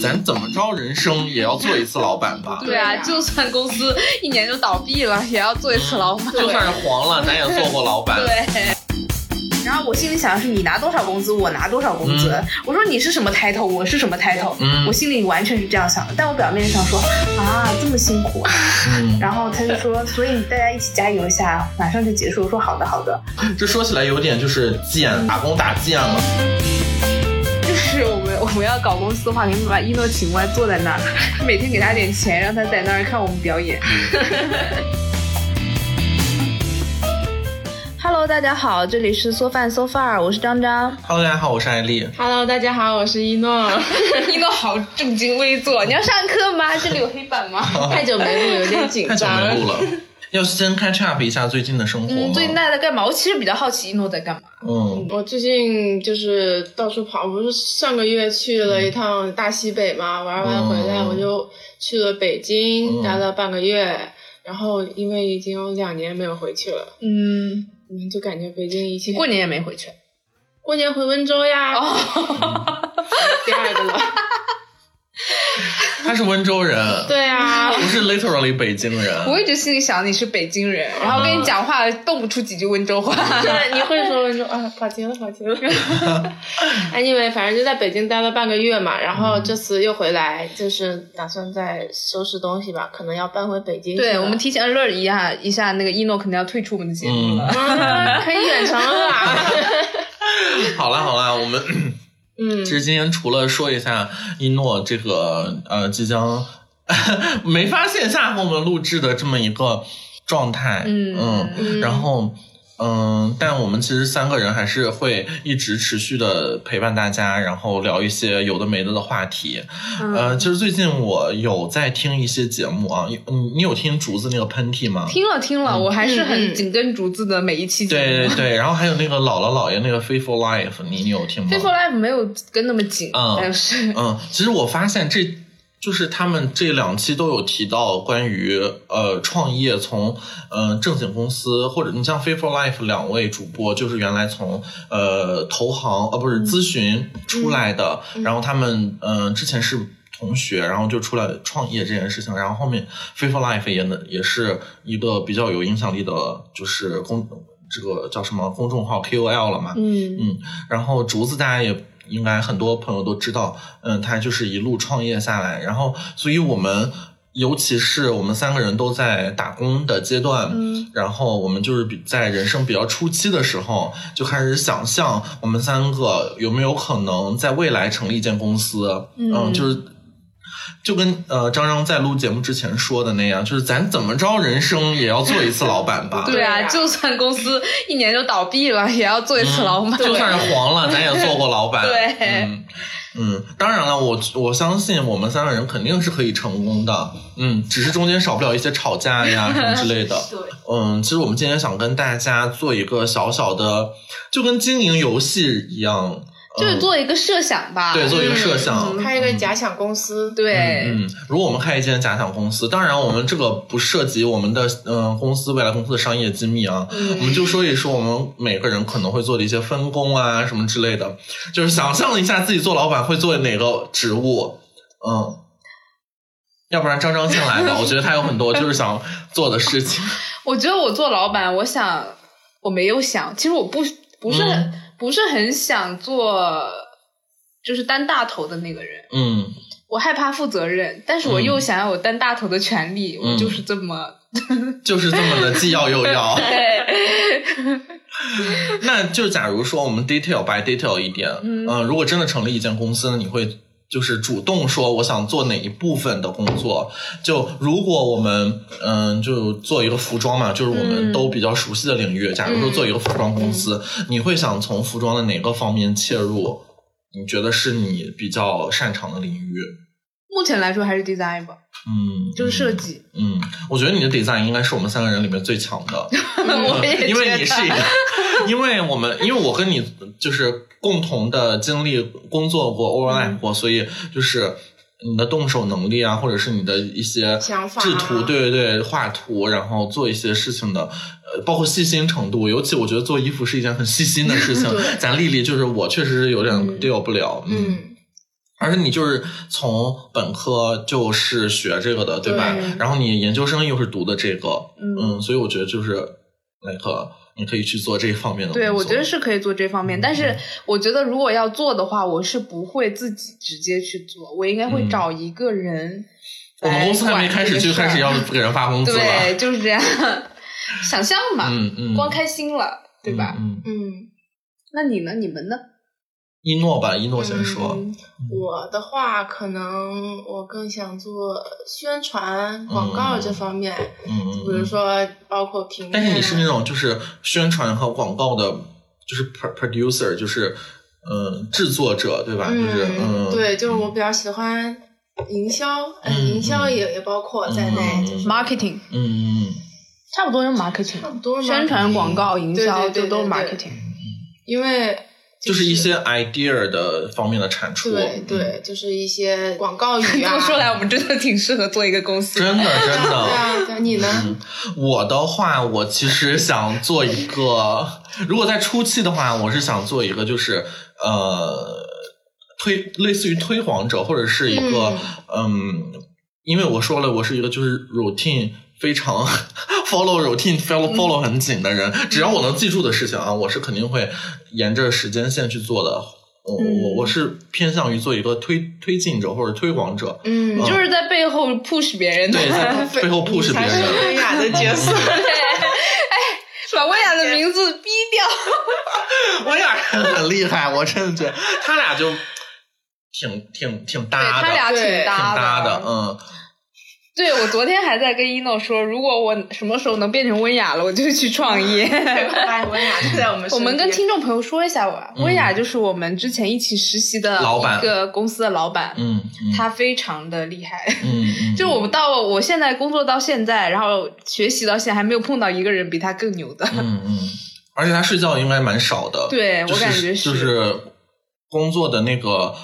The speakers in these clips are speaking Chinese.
咱怎么着，人生也要做一次老板吧？对啊，就算公司一年就倒闭了，也要做一次老板。就算是黄了，咱也做过老板。对。然后我心里想的是，你拿多少工资，我拿多少工资。我说你是什么 title，我是什么 title。嗯。我心里完全是这样想的，但我表面上说啊，这么辛苦啊。嗯。然后他就说，所以大家一起加油一下，马上就结束。我说好的，好的。这说起来有点就是贱，打工打贱了。就是我们要搞公司的话，你们把一诺请过来，坐在那儿，每天给他点钱，让他在那儿看我们表演。Hello，大家好，这里是嗦饭 so far，我是张张。Hello，大家好，我是艾丽。Hello，大家好，我是一诺。一诺好正襟危坐，你要上课吗？这里有黑板吗？太久没录，有点紧张。太久没录了，要先 catch up 一下最近的生活最近大家在干嘛？我其实比较好奇一诺在干嘛。嗯，我最近就是到处跑，不是上个月去了一趟大西北嘛，玩完回来我就去了北京，待了半个月，然后因为已经有两年没有回去了。嗯。嗯，就感觉北京一切过年也没回去，过年回温州呀，哦第二个了。他是温州人，对啊，不是 literally 北京人。我一直心里想你是北京人，然后跟你讲话蹦不出几句温州话。对，你会说温州啊？跑题了，跑题了。Anyway，反正就在北京待了半个月嘛，然后这次又回来，就是打算再收拾东西吧，可能要搬回北京。对，我们提前 alert 一下，一下那个一诺肯定要退出我们的节目了，可以远程了。好啦好啦，我们。嗯，其实今天除了说一下一诺这个呃即将 没发线下和我们录制的这么一个状态，嗯嗯，然后。嗯，但我们其实三个人还是会一直持续的陪伴大家，然后聊一些有的没的的话题。呃，其实最近我有在听一些节目啊，你你有听竹子那个喷嚏吗？听了听了，我还是很紧跟竹子的每一期节目。对对对，然后还有那个姥姥姥爷那个《Faithful Life》，你你有听吗？《Faithful Life》没有跟那么紧，但是嗯，其实我发现这。就是他们这两期都有提到关于呃创业从嗯正经公司或者你像 f a i t for Life 两位主播就是原来从呃投行呃不是咨询出来的，然后他们嗯之前是同学，然后就出来创业这件事情，然后后面 f a i t for Life 也能也是一个比较有影响力的，就是公这个叫什么公众号 KOL 了嘛，嗯。嗯，然后竹子大家也。应该很多朋友都知道，嗯，他就是一路创业下来，然后，所以我们尤其是我们三个人都在打工的阶段，嗯，然后我们就是比在人生比较初期的时候，就开始想象我们三个有没有可能在未来成立一间公司，嗯，就是。就跟呃张张在录节目之前说的那样，就是咱怎么着，人生也要做一次老板吧。对啊，就算公司一年就倒闭了，也要做一次老板。就算是黄了，咱也做过老板。对，嗯嗯，当然了，我我相信我们三个人肯定是可以成功的。嗯，只是中间少不了一些吵架呀 什么之类的。对，嗯，其实我们今天想跟大家做一个小小的，就跟经营游戏一样。就是做一个设想吧，对，做一个设想，开一个假想公司，对，嗯，如果我们开一间假想公司，当然我们这个不涉及我们的嗯公司未来公司的商业机密啊，我们就说一说我们每个人可能会做的一些分工啊什么之类的，就是想象一下自己做老板会做哪个职务，嗯，要不然张张先来吧，我觉得他有很多就是想做的事情。我觉得我做老板，我想我没有想，其实我不不是很。不是很想做，就是担大头的那个人。嗯，我害怕负责任，但是我又想要有担大头的权利。我就是这么，就是这么的既要又要。对。那就假如说我们 detail by detail 一点，嗯，如果真的成立一间公司，你会？就是主动说我想做哪一部分的工作，就如果我们嗯，就做一个服装嘛，就是我们都比较熟悉的领域。假如说做一个服装公司，你会想从服装的哪个方面切入？你觉得是你比较擅长的领域？目前来说还是 design 吧，嗯，就是设计。嗯，我觉得你的 design 应该是我们三个人里面最强的，因为你是一个，因为我们因为我跟你就是共同的经历，工作过 overlap 过，所以就是你的动手能力啊，或者是你的一些制图，对对对，画图，然后做一些事情的，呃，包括细心程度，尤其我觉得做衣服是一件很细心的事情。咱丽丽就是我确实是有点 deal 不了，嗯。而且你就是从本科就是学这个的，对吧？然后你研究生又是读的这个，嗯，所以我觉得就是那个你可以去做这方面的。对，我觉得是可以做这方面，但是我觉得如果要做的话，我是不会自己直接去做，我应该会找一个人。我们公司还没开始就开始要 给人发工资了，对，就是这样。想象嘛，嗯嗯，光开心了，对吧？嗯嗯。那你呢？你们呢？一诺吧，一诺先说。我的话，可能我更想做宣传、广告这方面。嗯比如说，包括平。但是你是那种就是宣传和广告的，就是 producer，就是嗯制作者，对吧？就是嗯。对，就是我比较喜欢营销，嗯，营销也也包括在内，就是 marketing。嗯嗯。差不多是 marketing，差不多宣传、广告、营销就都是 marketing。因为就是一些 idea 的方面的产出，对对，就是一些广告语啊。说来，我们真的挺适合做一个公司，真的 真的。对啊，你呢？我的话，我其实想做一个，如果在初期的话，我是想做一个，就是呃，推类似于推广者，或者是一个嗯，因为我说了，我是一个就是 routine 非常。follow routine follow follow 很紧的人，只要我能记住的事情啊，我是肯定会沿着时间线去做的。我我我是偏向于做一个推推进者或者推广者，嗯，就是在背后 push 别人，对，在背后 push 别人。温雅的角色，哎，把温雅的名字逼掉。温雅很厉害，我真的觉得他俩就挺挺挺搭的，他俩挺搭的，嗯。对，我昨天还在跟一诺说，如果我什么时候能变成温雅了，我就去创业。温雅就在我们。我们跟听众朋友说一下吧，温雅就是我们之前一起实习的一个公司的老板。嗯，他非常的厉害。嗯嗯。就我们到我现在工作到现在，然后学习到现在，还没有碰到一个人比他更牛的。嗯嗯。而且他睡觉应该蛮少的。对，我感觉是。就是工作的那个。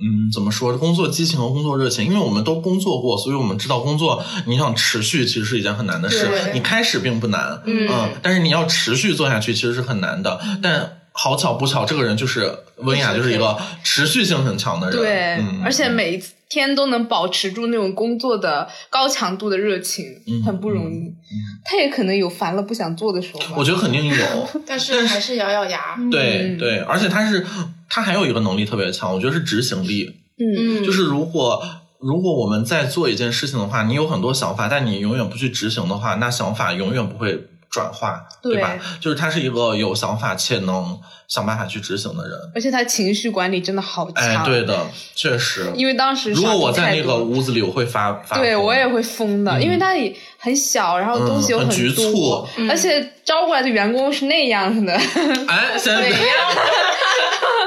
嗯，怎么说？工作激情和工作热情，因为我们都工作过，所以我们知道工作你想持续其实是一件很难的事。你开始并不难，嗯，但是你要持续做下去其实是很难的。但好巧不巧，这个人就是温雅，就是一个持续性很强的人。对，而且每一天都能保持住那种工作的高强度的热情，很不容易。他也可能有烦了不想做的时候。我觉得肯定有，但是还是咬咬牙。对对，而且他是。他还有一个能力特别强，我觉得是执行力。嗯，就是如果如果我们在做一件事情的话，你有很多想法，但你永远不去执行的话，那想法永远不会转化，对吧？就是他是一个有想法且能想办法去执行的人，而且他情绪管理真的好强。哎，对的，确实。因为当时如果我在那个屋子里，我会发发，对我也会疯的，因为那里很小，然后东西又很局促，而且招过来的员工是那样的。哎，现在。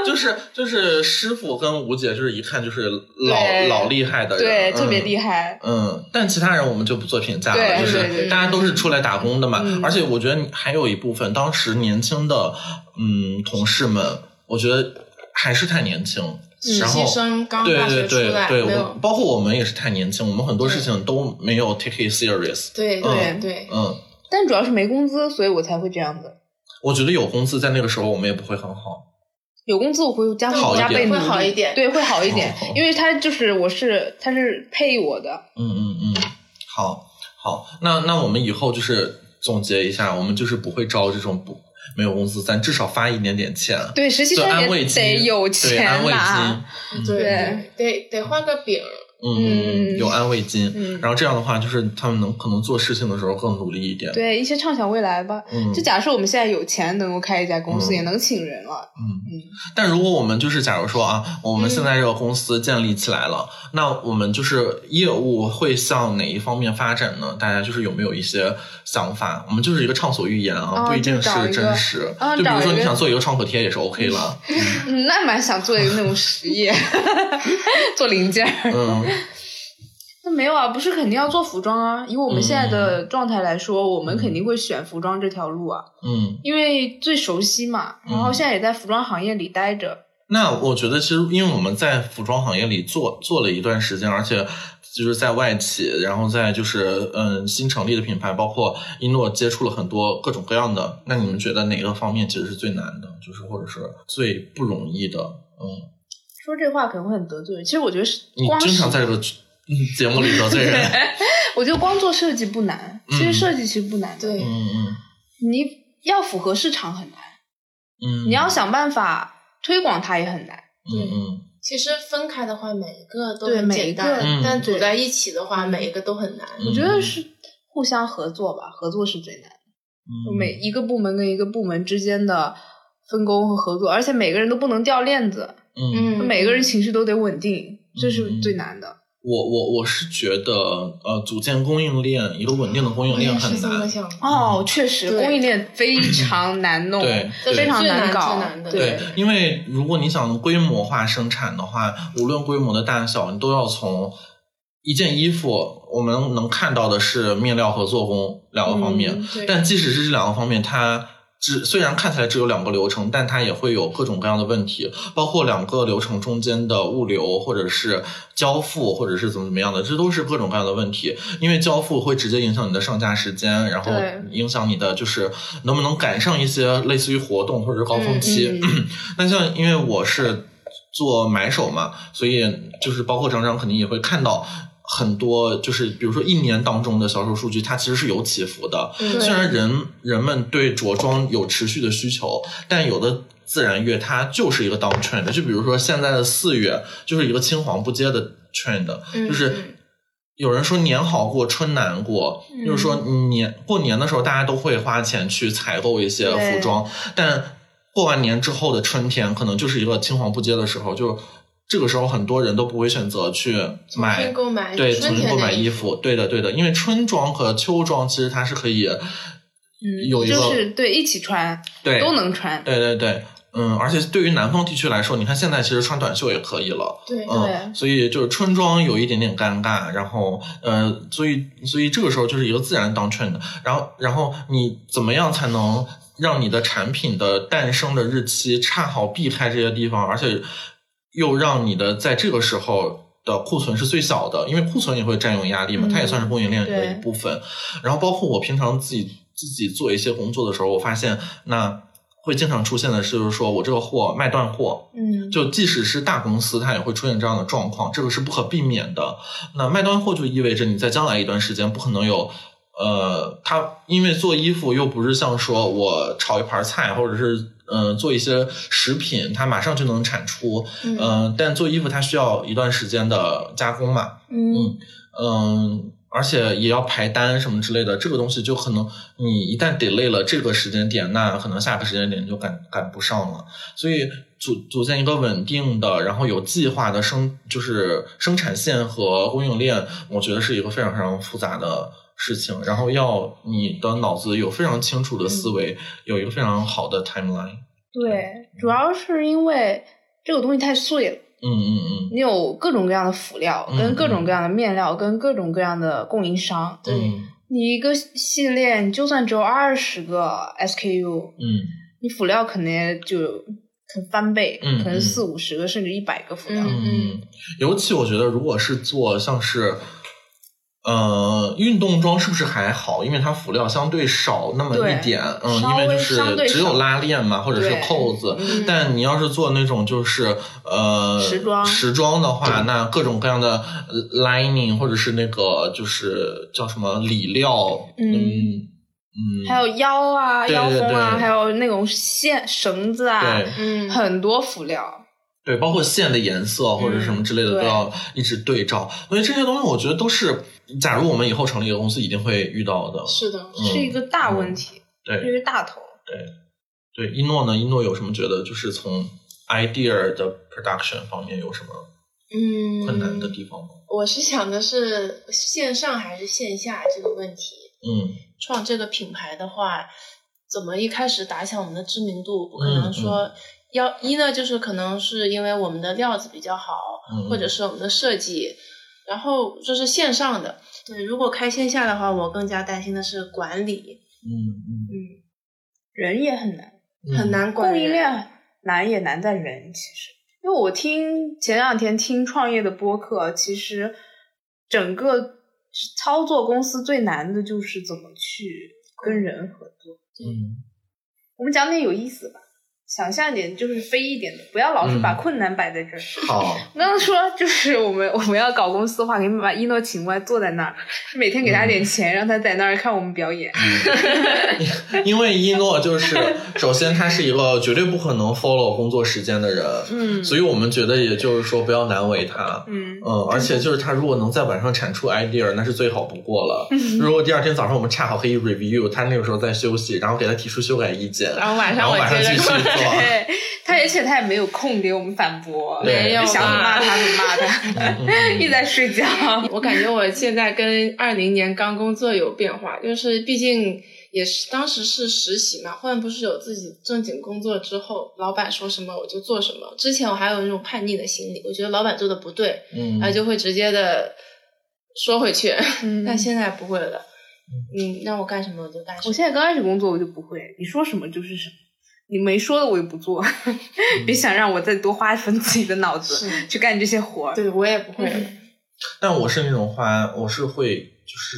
就是就是师傅跟吴姐，就是一看就是老老厉害的人，对，特别厉害。嗯，但其他人我们就不做评价了，就是大家都是出来打工的嘛。而且我觉得还有一部分当时年轻的嗯同事们，我觉得还是太年轻。实习生刚大学出来，对，包括我们也是太年轻，我们很多事情都没有 take it serious。对对对，嗯。但主要是没工资，所以我才会这样子。我觉得有工资，在那个时候我们也不会很好。有工资我会加加倍会好一点，对，会好一点，因为他就是我是他是配我的，嗯嗯嗯，好，好，那那我们以后就是总结一下，我们就是不会招这种不没有工资，咱至少发一点点钱，对，实习生也得有钱拿，对，得得画个饼。嗯，有安慰金，然后这样的话，就是他们能可能做事情的时候更努力一点。对，一些畅想未来吧。嗯，就假设我们现在有钱，能够开一家公司，也能请人了。嗯嗯。但如果我们就是假如说啊，我们现在这个公司建立起来了，那我们就是业务会向哪一方面发展呢？大家就是有没有一些想法？我们就是一个畅所欲言啊，不一定是真实。就比如说你想做一个创可贴也是 OK 了。嗯，那蛮想做一个那种实业，做零件。嗯。那没有啊，不是肯定要做服装啊？以我们现在的状态来说，我们肯定会选服装这条路啊。嗯，因为最熟悉嘛，然后现在也在服装行业里待着。那我觉得，其实因为我们在服装行业里做做了一段时间，而且就是在外企，然后在就是嗯新成立的品牌，包括一诺接触了很多各种各样的。那你们觉得哪个方面其实是最难的？就是或者是最不容易的？嗯。说这话可能会很得罪人。其实我觉得是经常在这个节目里得罪人。我觉得光做设计不难，其实设计其实不难的。对嗯嗯你要符合市场很难，嗯，你要想办法推广它也很难。嗯嗯其实分开的话，每一个都对很每一个简单，嗯但组在一起的话，每一个都很难。嗯我觉得是互相合作吧，合作是最难的。嗯，每一个部门跟一个部门之间的分工和合作，而且每个人都不能掉链子，嗯，嗯，每个人情绪都得稳定，这是最难的。我我我是觉得，呃，组建供应链，一个稳定的供应链很难。哦，确实，供应链非常难弄，对这非常难搞。最难的对，因为如果你想规模化生产的话，无论规模的大小，你都要从一件衣服，我们能看到的是面料和做工两个方面。嗯但即使是这两个方面，它只虽然看起来只有两个流程，但它也会有各种各样的问题，包括两个流程中间的物流，或者是交付，或者是怎么怎么样的，这都是各种各样的问题。因为交付会直接影响你的上架时间，然后影响你的就是能不能赶上一些类似于活动或者是高峰期。嗯 那像因为我是做买手嘛，所以就是包括张张肯定也会看到。很多就是，比如说一年当中的销售数据，它其实是有起伏的。嗯虽然人人们对着装有持续的需求，但有的自然月它就是一个 down trend。就比如说现在的四月，就是一个青黄不接的 trend，嗯就是有人说年好过，春难过，嗯。就是说年过年的时候，大家都会花钱去采购一些服装，但过完年之后的春天，可能就是一个青黄不接的时候，就这个时候很多人都不会选择去买购买对，春重新购买衣衣服，对的，对的，因为春装和秋装其实它是可以嗯，有一个就是对一起穿，对都能穿。对对对，嗯，而且对于南方地区来说，你看现在其实穿短袖也可以了，对嗯，所以就是春装有一点点尴尬，然后呃，所以所以这个时候就是一个自然当 trend，然后然后你怎么样才能让你的产品的诞生的日期恰好避开这些地方，而且又让你的在这个时候。的库存是最小的，因为库存也会占用压力嘛，嗯它也算是供应链的一部分。然后包括我平常自己自己做一些工作的时候，我发现那会经常出现的是，就是说我这个货卖断货，嗯，就即使是大公司，它也会出现这样的状况，这个是不可避免的。那卖断货就意味着你在将来一段时间不可能有，呃，它因为做衣服又不是像说我炒一盘菜，或者是嗯、呃做一些食品，它马上就能产出，嗯、嗯但做衣服它需要一段时间的加工嘛，嗯嗯，而且也要排单什么之类的，这个东西就可能你一旦 delay 了这个时间点，那可能下个时间点就赶赶不上了。所以组组建一个稳定的，然后有计划的生就是生产线和供应链，我觉得是一个非常非常复杂的事情。然后要你的脑子有非常清楚的思维，有一个非常好的 timeline。对，主要是因为这个东西太碎了，嗯嗯嗯，你有各种各样的辅料，嗯跟各种各样的面料，跟各种各样的供应商。对嗯你一个系列，你就算只有二十个 SKU，嗯你辅料肯定就可能翻倍，嗯可能嗯四五十个甚至一百个辅料。嗯嗯，尤其我觉得，如果是做像是，呃，运动装是不是还好？因为它辅料相对少那么一点，嗯，因为就是对只有拉链嘛，或者是扣子。嗯。但你要是做那种就是呃时装。时装的话，那各种各样的呃 lining 或者是那个就是叫什么里料，嗯。嗯嗯，还有腰啊、对对。腰封啊，还有那种线、绳子啊，对。嗯，很多辅料。对，包括线的颜色或者什么之类的、都要一直对照，所以这些东西我觉得都是，假如我们以后成立一个公司，一定会遇到的。是的，嗯是一个大问题，对是一个大头。对，对一诺呢？一诺有什么觉得就是从 idea 的 production 方面有什么嗯，困难的地方吗？我是想的是线上还是线下这个问题。嗯创这个品牌的话，怎么一开始打响我们的知名度？不可嗯能说要、一呢，就是可能是因为我们的料子比较好，嗯，或者是我们的设计，然后就是线上的。对，如果开线下的话，我更加担心的是管理，嗯嗯嗯，人也很难，嗯很难管供应。链难也难在人，其实。因为我听前两天听创业的播客，其实整个操作公司最难的就是怎么去跟人合作。嗯我们讲点有意思吧。想象一点，就是飞一点的，不要老是把困难摆在这儿。好，我刚刚说就是我们我们要搞公司的话，你们把一诺请过来坐在那儿，每天给他点钱，让他在那儿看我们表演。因为一诺就是首先他是一个绝对不可能 follow 工作时间的人，嗯，所以我们觉得也就是说不要难为他，嗯嗯，而且就是他如果能在晚上产出 idea，那是最好不过了。如果第二天早上我们恰好可以 review，他那个时候在休息，然后给他提出修改意见，然后晚上我接着做。对，他而且他也没有空给我们反驳，没有想骂他就骂他，一直在睡觉。我感觉我现在跟二零年刚工作有变化，就是毕竟也是当时是实习嘛，后面不是有自己正经工作之后，老板说什么我就做什么。之前我还有那种叛逆的心理，我觉得老板做的不对，嗯，然后就会直接的说回去，但现在不会了。嗯，让我干什么我就干什么。我现在刚开始工作我就不会，你说什么就是什么。你没说的我也不做，别想让我再多花一分自己的脑子去干这些活儿。对我也不会。但我是那种花，我是会，就是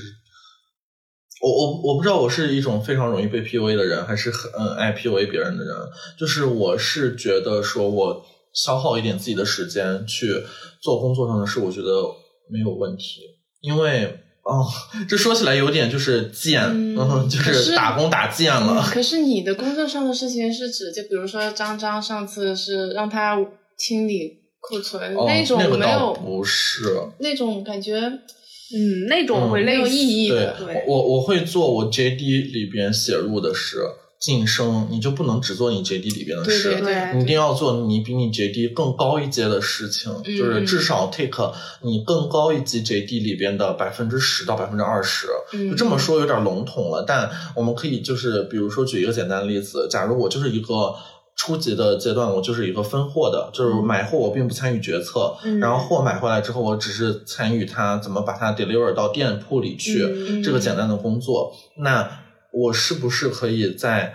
我我我不知道我是一种非常容易被 PUA 的人，还是很嗯爱 PUA 别人的人。就是我是觉得说我消耗一点自己的时间去做工作上的事，我觉得没有问题，因为。哦，这说起来有点就是贱，嗯，就是打工打贱了。可是你的工作上的事情是指，就比如说张张上次是让他清理库存那种，没有不是那种感觉，嗯，那种会没有意义的。对，我我会做我 JD 里边写入的事。晋升，你就不能只做你 JD 里边的事，你一定要做你比你 JD 更高一阶的事情，就是至少 take 你更高一级 JD 里边的百分之十到百分之二十。就这么说有点笼统了，但我们可以就是比如说举一个简单的例子，假如我就是一个初级的阶段，我就是一个分货的，就是买货我并不参与决策，然后货买回来之后，我只是参与它怎么把它 deliver 到店铺里去这个简单的工作，那。我是不是可以在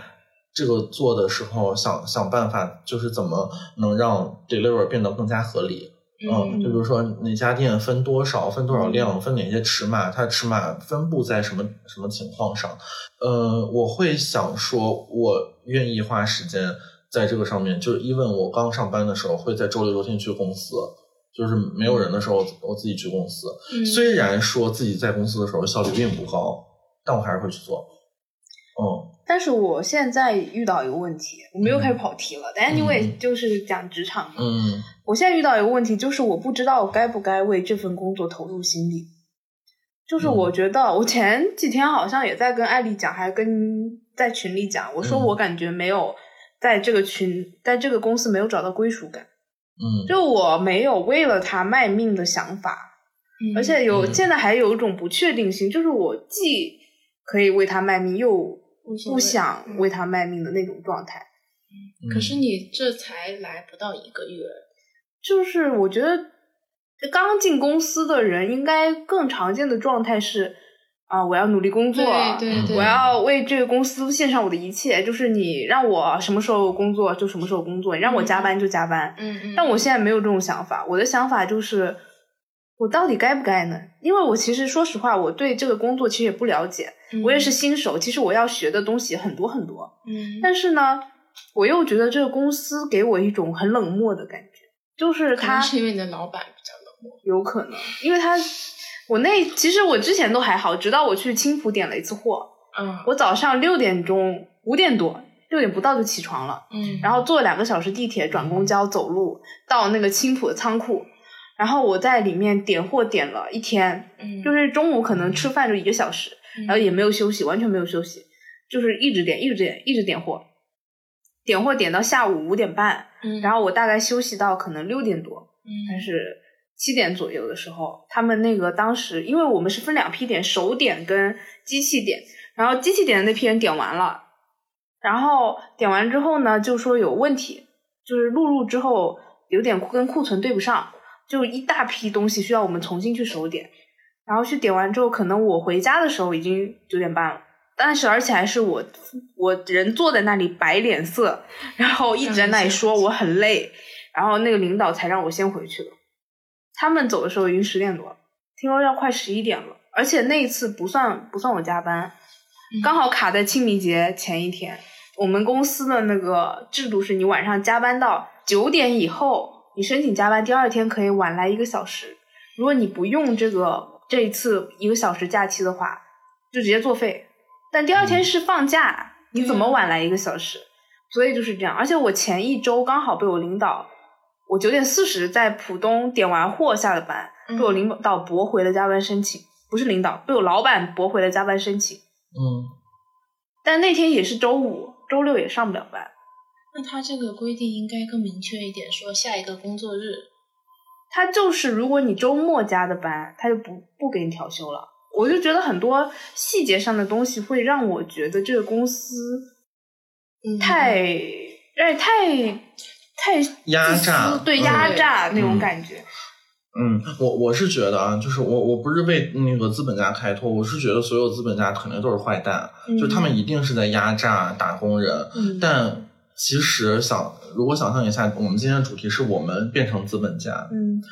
这个做的时候想想办法，就是怎么能让 deliver 变得更加合理？嗯，就比如说哪家店分多少，分多少量，分哪些尺码，它尺码分布在什么什么情况上？呃，我会想说，我愿意花时间在这个上面。就是因为我刚上班的时候，会在周六周天去公司，就是没有人的时候，我自己去公司。虽然说自己在公司的时候效率并不高，但我还是会去做。哦，但是我现在遇到一个问题，我们又开始跑题了。但因为就是讲职场嘛，嗯，我现在遇到一个问题，就是我不知道我该不该为这份工作投入心力。就是我觉得，我前几天好像也在跟艾丽讲，还跟在群里讲，我说我感觉没有在这个群，在这个公司没有找到归属感。嗯，就我没有为了他卖命的想法，而且有现在还有一种不确定性，就是我既可以为他卖命，又不想为他卖命的那种状态，可是你这才来不到一个月，就是我觉得刚进公司的人应该更常见的状态是啊，我要努力工作，对对，我要为这个公司献上我的一切。就是你让我什么时候工作就什么时候工作，你让我加班就加班。嗯嗯。但我现在没有这种想法，我的想法就是。我到底该不该呢？因为我其实说实话，我对这个工作其实也不了解，我也是新手。其实我要学的东西很多很多，嗯。但是呢，我又觉得这个公司给我一种很冷漠的感觉，就是他是因为你的老板比较冷漠，有可能，因为他我那其实我之前都还好，直到我去青浦点了一次货，嗯，我早上六点钟五点多六点不到就起床了，嗯，然后坐两个小时地铁转公交走路到那个青浦的仓库。然后我在里面点货点了一天，就是中午可能吃饭就一个小时，然后也没有休息，完全没有休息，就是一直点，一直点，一直点货，点货点到下午五点半，然后我大概休息到可能六点多，还是七点左右的时候，他们那个当时因为我们是分两批点，手点跟机器点，然后机器点的那批人点完了，然后点完之后呢，就说有问题，就是录入之后有点跟库存对不上。就一大批东西需要我们重新去手点，然后去点完之后，可能我回家的时候已经九点半了，但是而且还是我我人坐在那里摆脸色，然后一直在那里说我很累，然后那个领导才让我先回去了。他们走的时候已经十点多了，听说要快十一点了，而且那一次不算不算我加班，刚好卡在清明节前一天，我们公司的那个制度是你晚上加班到九点以后，你申请加班，第二天可以晚来一个小时。如果你不用这个这一次一个小时假期的话，就直接作废。但第二天是放假，你怎么晚来一个小时？所以就是这样。而且我前一周刚好被我领导，我九点四十在浦东点完货下了班，被我领导驳回了加班申请。不是领导，被我老板驳回了加班申请。嗯，但那天也是周五。周六也上不了班，那他这个规定应该更明确一点，说下一个工作日。他就是如果你周末加的班，他就不不给你调休了。我就觉得很多细节上的东西会让我觉得这个公司太哎太太压榨，对压榨那种感觉。嗯，我我是觉得啊，就是我我不是为那个资本家开脱，我是觉得所有资本家肯定都是坏蛋，就他们一定是在压榨打工人。但其实想如果想象一下，我们今天的主题是我们变成资本家，嗯，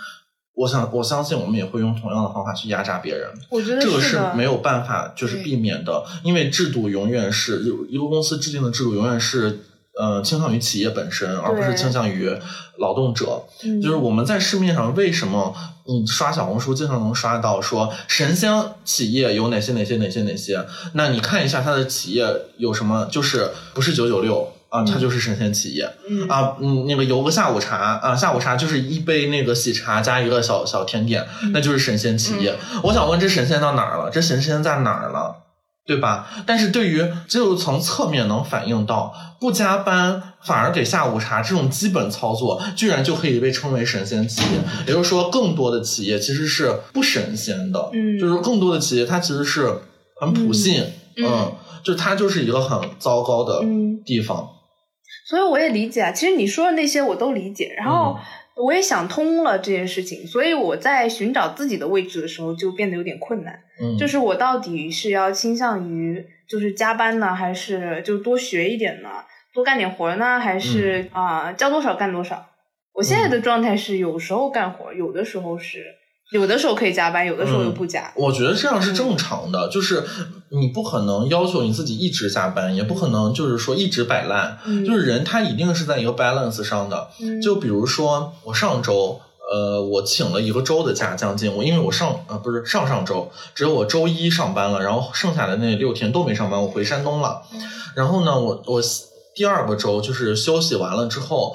我想我相信我们也会用同样的方法去压榨别人。我觉得这个是没有办法就是避免的，因为制度永远是有一个公司制定的制度永远是。呃，倾向于企业本身，而不是倾向于劳动者。就是我们在市面上为什么你刷小红书经常能刷到说神仙企业有哪些哪些哪些哪些？那你看一下它的企业有什么，就是不是九九六啊，它就是神仙企业啊。嗯，那个有个下午茶啊，下午茶就是一杯那个喜茶加一个小小甜点，那就是神仙企业。我想问，这神仙到哪儿了？这神仙在哪儿了？对吧？但是对于只有从侧面能反映到不加班反而给下午茶这种基本操作，居然就可以被称为神仙企业。也就是说，更多的企业其实是不神仙的。嗯，就是更多的企业它其实是很普信。嗯，就它就是一个很糟糕的地方。所以我也理解啊，其实你说的那些我都理解。然后。我也想通了这件事情，所以我在寻找自己的位置的时候就变得有点困难。嗯，就是我到底是要倾向于就是加班呢，还是就多学一点呢，多干点活呢，还是啊交多少干多少？我现在的状态是有时候干活，有的时候是。有的时候可以加班，有的时候又不加。我觉得这样是正常的，就是你不可能要求你自己一直加班，也不可能就是说一直摆烂。就是人他一定是在一个 balance 上的。就比如说我上周，呃，我请了一个周的假，将近我，因为我上呃不是上上周，只有我周一上班了，然后剩下的那六天都没上班，我回山东了。然后呢，我我第二个周就是休息完了之后，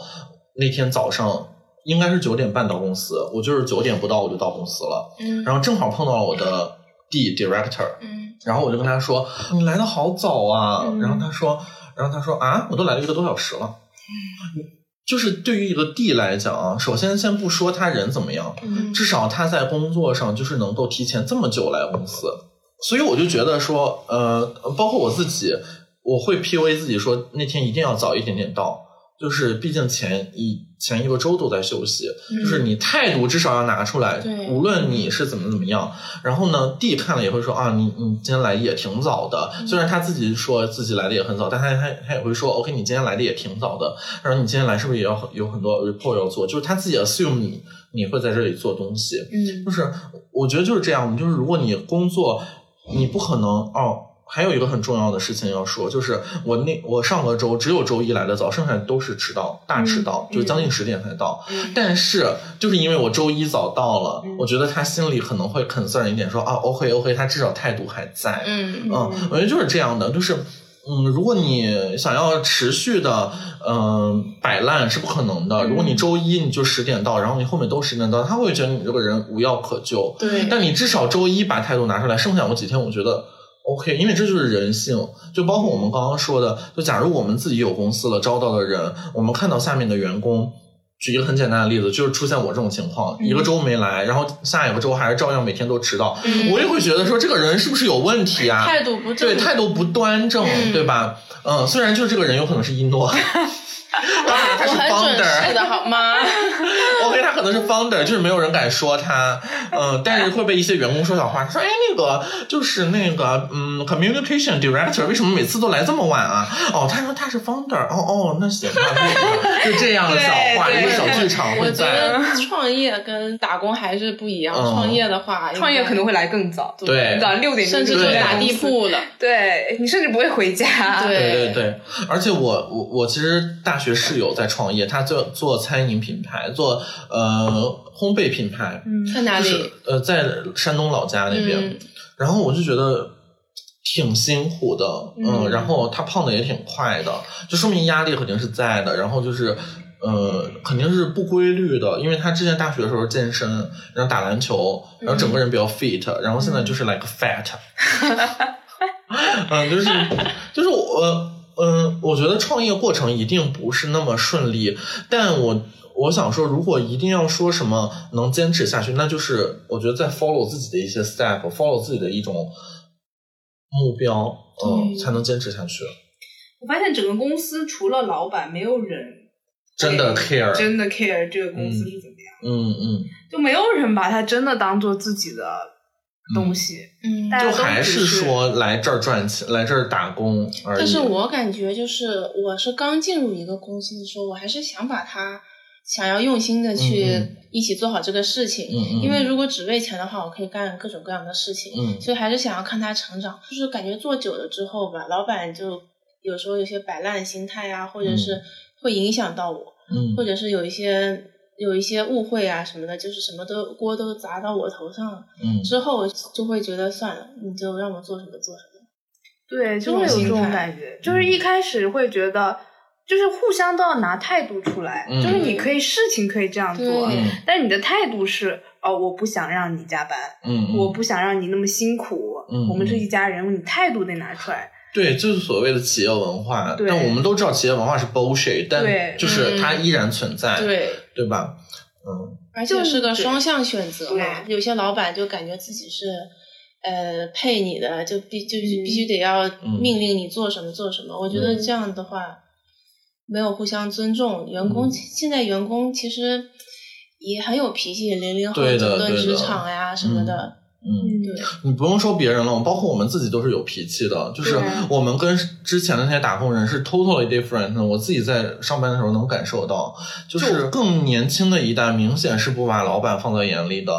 那天早上。应该是九点半到公司，我就是九点不到我就到公司了，嗯，然后正好碰到了我的 D director，嗯，然后我就跟他说你来的好早啊，然后他说，然后他说啊，我都来了一个多小时了，嗯，就是对于一个 D 来讲啊，首先先不说他人怎么样，嗯，至少他在工作上就是能够提前这么久来公司，所以我就觉得说，呃，包括我自己，我会 P U A 自己说那天一定要早一点点到。就是毕竟前一前一个周都在休息，就是你态度至少要拿出来，无论你是怎么怎么样。然后呢，D 看了也会说啊，你你今天来也挺早的。虽然他自己说自己来的也很早，但他他他也会说，OK，你今天来的也挺早的。然后你今天来是不是也要有很多 report 要做？就是他自己 assume 你你会在这里做东西。嗯，就是我觉得就是这样。就是如果你工作，你不可能哦。还有一个很重要的事情要说，就是我那我上个周只有周一来的早，剩下都是迟到，大迟到，就将近十点才到。但是就是因为我周一早到了，我觉得他心里可能会 concern 一点，说啊，OK OK，他至少态度还在。嗯嗯，我觉得就是这样的，就是嗯，如果你想要持续的嗯摆烂是不可能的。如果你周一你就十点到，然后你后面都十点到，他会觉得你这个人无药可救。对，但你至少周一把态度拿出来，剩下我几天我觉得。OK，因为这就是人性，就包括我们刚刚说的，就假如我们自己有公司了，招到的人，我们看到下面的员工，举一个很简单的例子，就是出现我这种情况，一个周没来，然后下一个周还是照样每天都迟到，我也会觉得说这个人是不是有问题啊？态度不正，对，态度不端正，对吧？嗯，虽然就是这个人有可能是一诺。他是 founder，的好吗？OK，他可能是 founder，就是没有人敢说他，嗯，但是会被一些员工说小话，说哎那个就是那个嗯 communication director 为什么每次都来这么晚啊？哦，他说他是 founder，哦哦，那行吧，就这样的小话，一个小剧场会在。创业跟打工还是不一样，创业的话，创业可能会来更早，对，早六点甚至就打地铺了，对你甚至不会回家，对对对，而且我我我其实大学室友在创业，他做做餐饮品牌，做呃烘焙品牌，在哪里？呃，在山东老家那边，然后我就觉得挺辛苦的，嗯，然后他胖的也挺快的，就说明压力肯定是在的，然后就是。呃，肯定是不规律的，因为他之前大学的时候健身，然后打篮球，然后整个人比较 fit，然后现在就是 like fat，嗯，就是就是我，嗯，我觉得创业过程一定不是那么顺利，但我我想说，如果一定要说什么能坚持下去，那就是我觉得在 follow 自己的一些 step，follow 自己的一种目标，嗯，才能坚持下去。我发现整个公司除了老板，没有人。真的 care，真的 care 这个公司是怎么样？嗯嗯，就没有人把它真的当做自己的东西。嗯，就还是说来这儿赚钱，来这儿打工而已。但是我感觉就是，我是刚进入一个公司的时候，我还是想把它想要用心的去一起做好这个事情。嗯嗯。因为如果只为钱的话，我可以干各种各样的事情。嗯。所以还是想要看他成长。就是感觉做久了之后吧，老板就有时候有些摆烂心态啊，或者是。会影响到我，嗯，或者是有一些有一些误会啊什么的，就是什么都锅都砸到我头上了，嗯，之后就会觉得算了，你就让我做什么做什么，对，就会有这种感觉，就是一开始会觉得，就是互相都要拿态度出来，就是你可以事情可以这样做，但你的态度是哦，我不想让你加班，嗯，我不想让你那么辛苦，嗯，我们是一家人，你态度得拿出来。对，就是所谓的企业文化，但我们都知道企业文化是 bullshit，但就是它依然存在，对对吧？嗯，而且是个双向选择嘛。有些老板就感觉自己是呃配你的，就必就是必须得要命令你做什么做什么。我觉得这样的话没有互相尊重。员工现在员工其实也很有脾气，零零后整顿职场呀什么的。嗯，对，你不用说别人了，包括我们自己都是有脾气的。就是我们跟之前的那些打工人是 totally different。我自己在上班的时候能感受到，就是更年轻的一代明显是不把老板放在眼里的。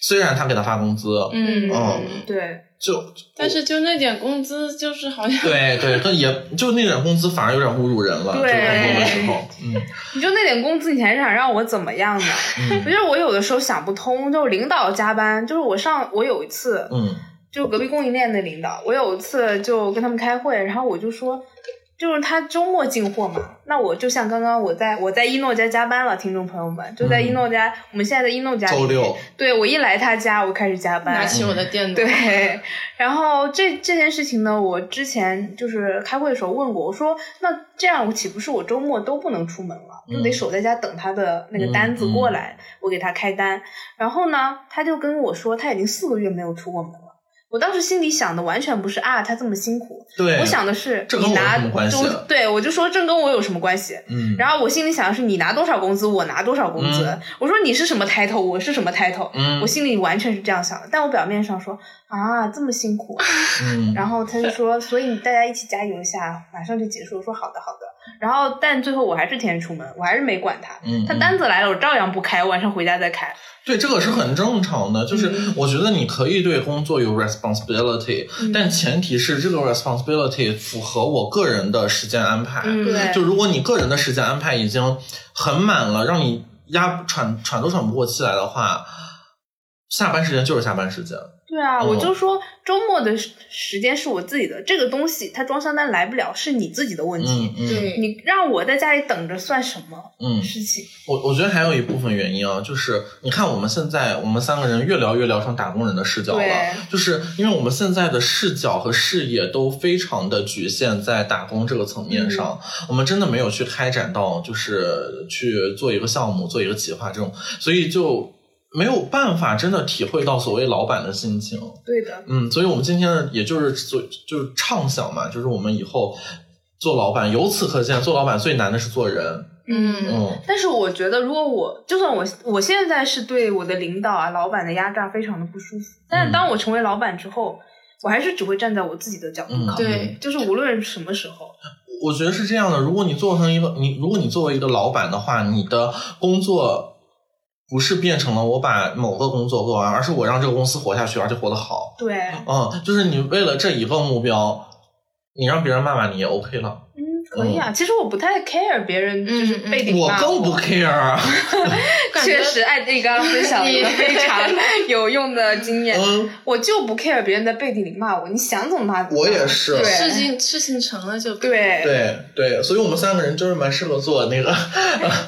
虽然他给他发工资，嗯嗯，对，就但是就那点工资，就是好像对对，他也就那点工资反而有点侮辱人了。对，很多的时候，嗯，你就那点工资，你还想让我怎么样呢？我觉得我有的时候想不通，就是领导加班，就是我上我有一次，嗯，就隔壁供应链的领导，我有一次就跟他们开会，然后我就说。就是他周末进货嘛，那我就像刚刚我在我在一诺家加班了，听众朋友们就在一诺家，我们现在在一诺家周六，对我一来他家我开始加班，拿起我的电脑，对，然后这这件事情呢，我之前就是开会的时候问过，我说那这样我岂不是我周末都不能出门了，就得守在家等他的那个单子过来，我给他开单，然后呢，他就跟我说他已经四个月没有出过门了。我当时心里想的完全不是啊，他这么辛苦。对，我想的是你拿中，对我就说这跟我有什么关系？嗯。然后我心里想的是你拿多少工资，我拿多少工资。我说你是什么 title，我是什么 title。嗯。我心里完全是这样想的，但我表面上说啊这么辛苦。嗯。然后他就说，所以大家一起加油一下，马上就结束。我说好的好的。然后但最后我还是天天出门，我还是没管他。嗯。他单子来了，我照样不开，晚上回家再开。对，这个是很正常的，就是我觉得你可以对工作有 responsibility，但前提是这个 responsibility 符合我个人的时间安排。对，就如果你个人的时间安排已经很满了，让你压喘喘都喘不过气来的话，下班时间就是下班时间。对啊，我就说周末的时间是我自己的，这个东西它装箱单来不了是你自己的问题。对，你让我在家里等着算什么？嗯，事情。我我觉得还有一部分原因啊，就是你看我们现在我们三个人越聊越聊成打工人的视角了，就是因为我们现在的视角和视野都非常的局限在打工这个层面上，我们真的没有去开展到就是去做一个项目、做一个企划这种，所以就。没有办法真的体会到所谓老板的心情，对的，嗯，所以我们今天也就是做就是畅想嘛，就是我们以后做老板，由此可见，做老板最难的是做人，嗯。嗯。但是我觉得，如果我就算我我现在是对我的领导啊、老板的压榨非常的不舒服，但是当我成为老板之后，我还是只会站在我自己的角度嗯考虑，对。就是无论什么时候，我觉得是这样的，如果你做成一个你，如果你作为一个老板的话，你的工作不是变成了我把某个工作做完，而是我让这个公司活下去，而且活得好。对，嗯，就是你为了这一个目标，你让别人骂骂你也 OK 了。嗯，可以啊。其实我不太 care 别人就是嗯嗯我背顶骂更不 care 啊。确实，艾迪刚刚分享了一个非常 有用的经验。嗯，我就不 care 别人在背地里骂我，你想怎么骂怎么骂。我也是事情事情成了就对对对，所以我们三个人就是蛮适合做那个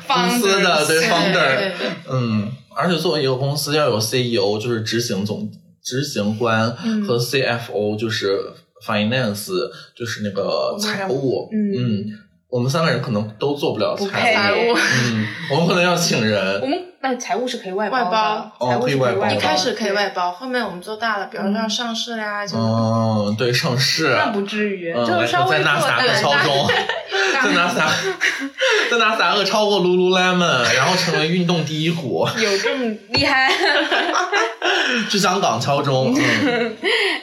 公司的对对 founder。嗯，而且作为一个公司，要有 CEO，就是执行总执行官嗯和 CFO，就是 finance，就是那个财务。嗯我们三个人可能都做不了不财务。嗯，我们可能要请人我人。们那财务是可以外外包包的，财务是哦可以外包一开始可以外包，后面我们做大了，比如说要上市啦，就嗯，对，上市。那不至于，嗯，就稍微在纳斯达克做大敲钟，在纳斯达，在纳斯达克超过 Lululemon，然后成为运动第一股，有这么厉害。去香港敲钟。嗯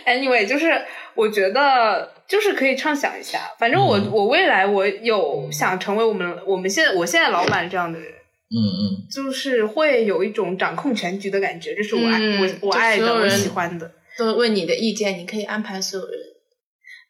anyway，就是我觉得就是可以畅想一下，反正我、嗯我未来我有想成为我们我们现在我现在老板这样的人，嗯嗯，就是会有一种掌控全局的感觉，这是我爱、嗯我我爱的我喜欢的。都问你的意见，你可以安排所有人。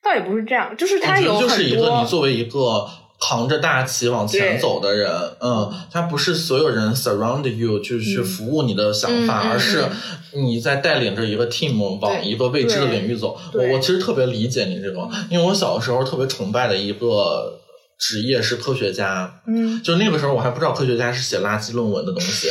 倒也不是这样，就是他有很得就是一个多你作为一个扛着大旗往前走的人，嗯，他不是所有人 surround you 就是去嗯服务你的想法，而是你在带领着一个 team 往一个未知的领域走。我我其实特别理解你这种，因为我小的时候特别崇拜的一个职业是科学家。嗯就那个时候，我还不知道科学家是写垃圾论文的东西。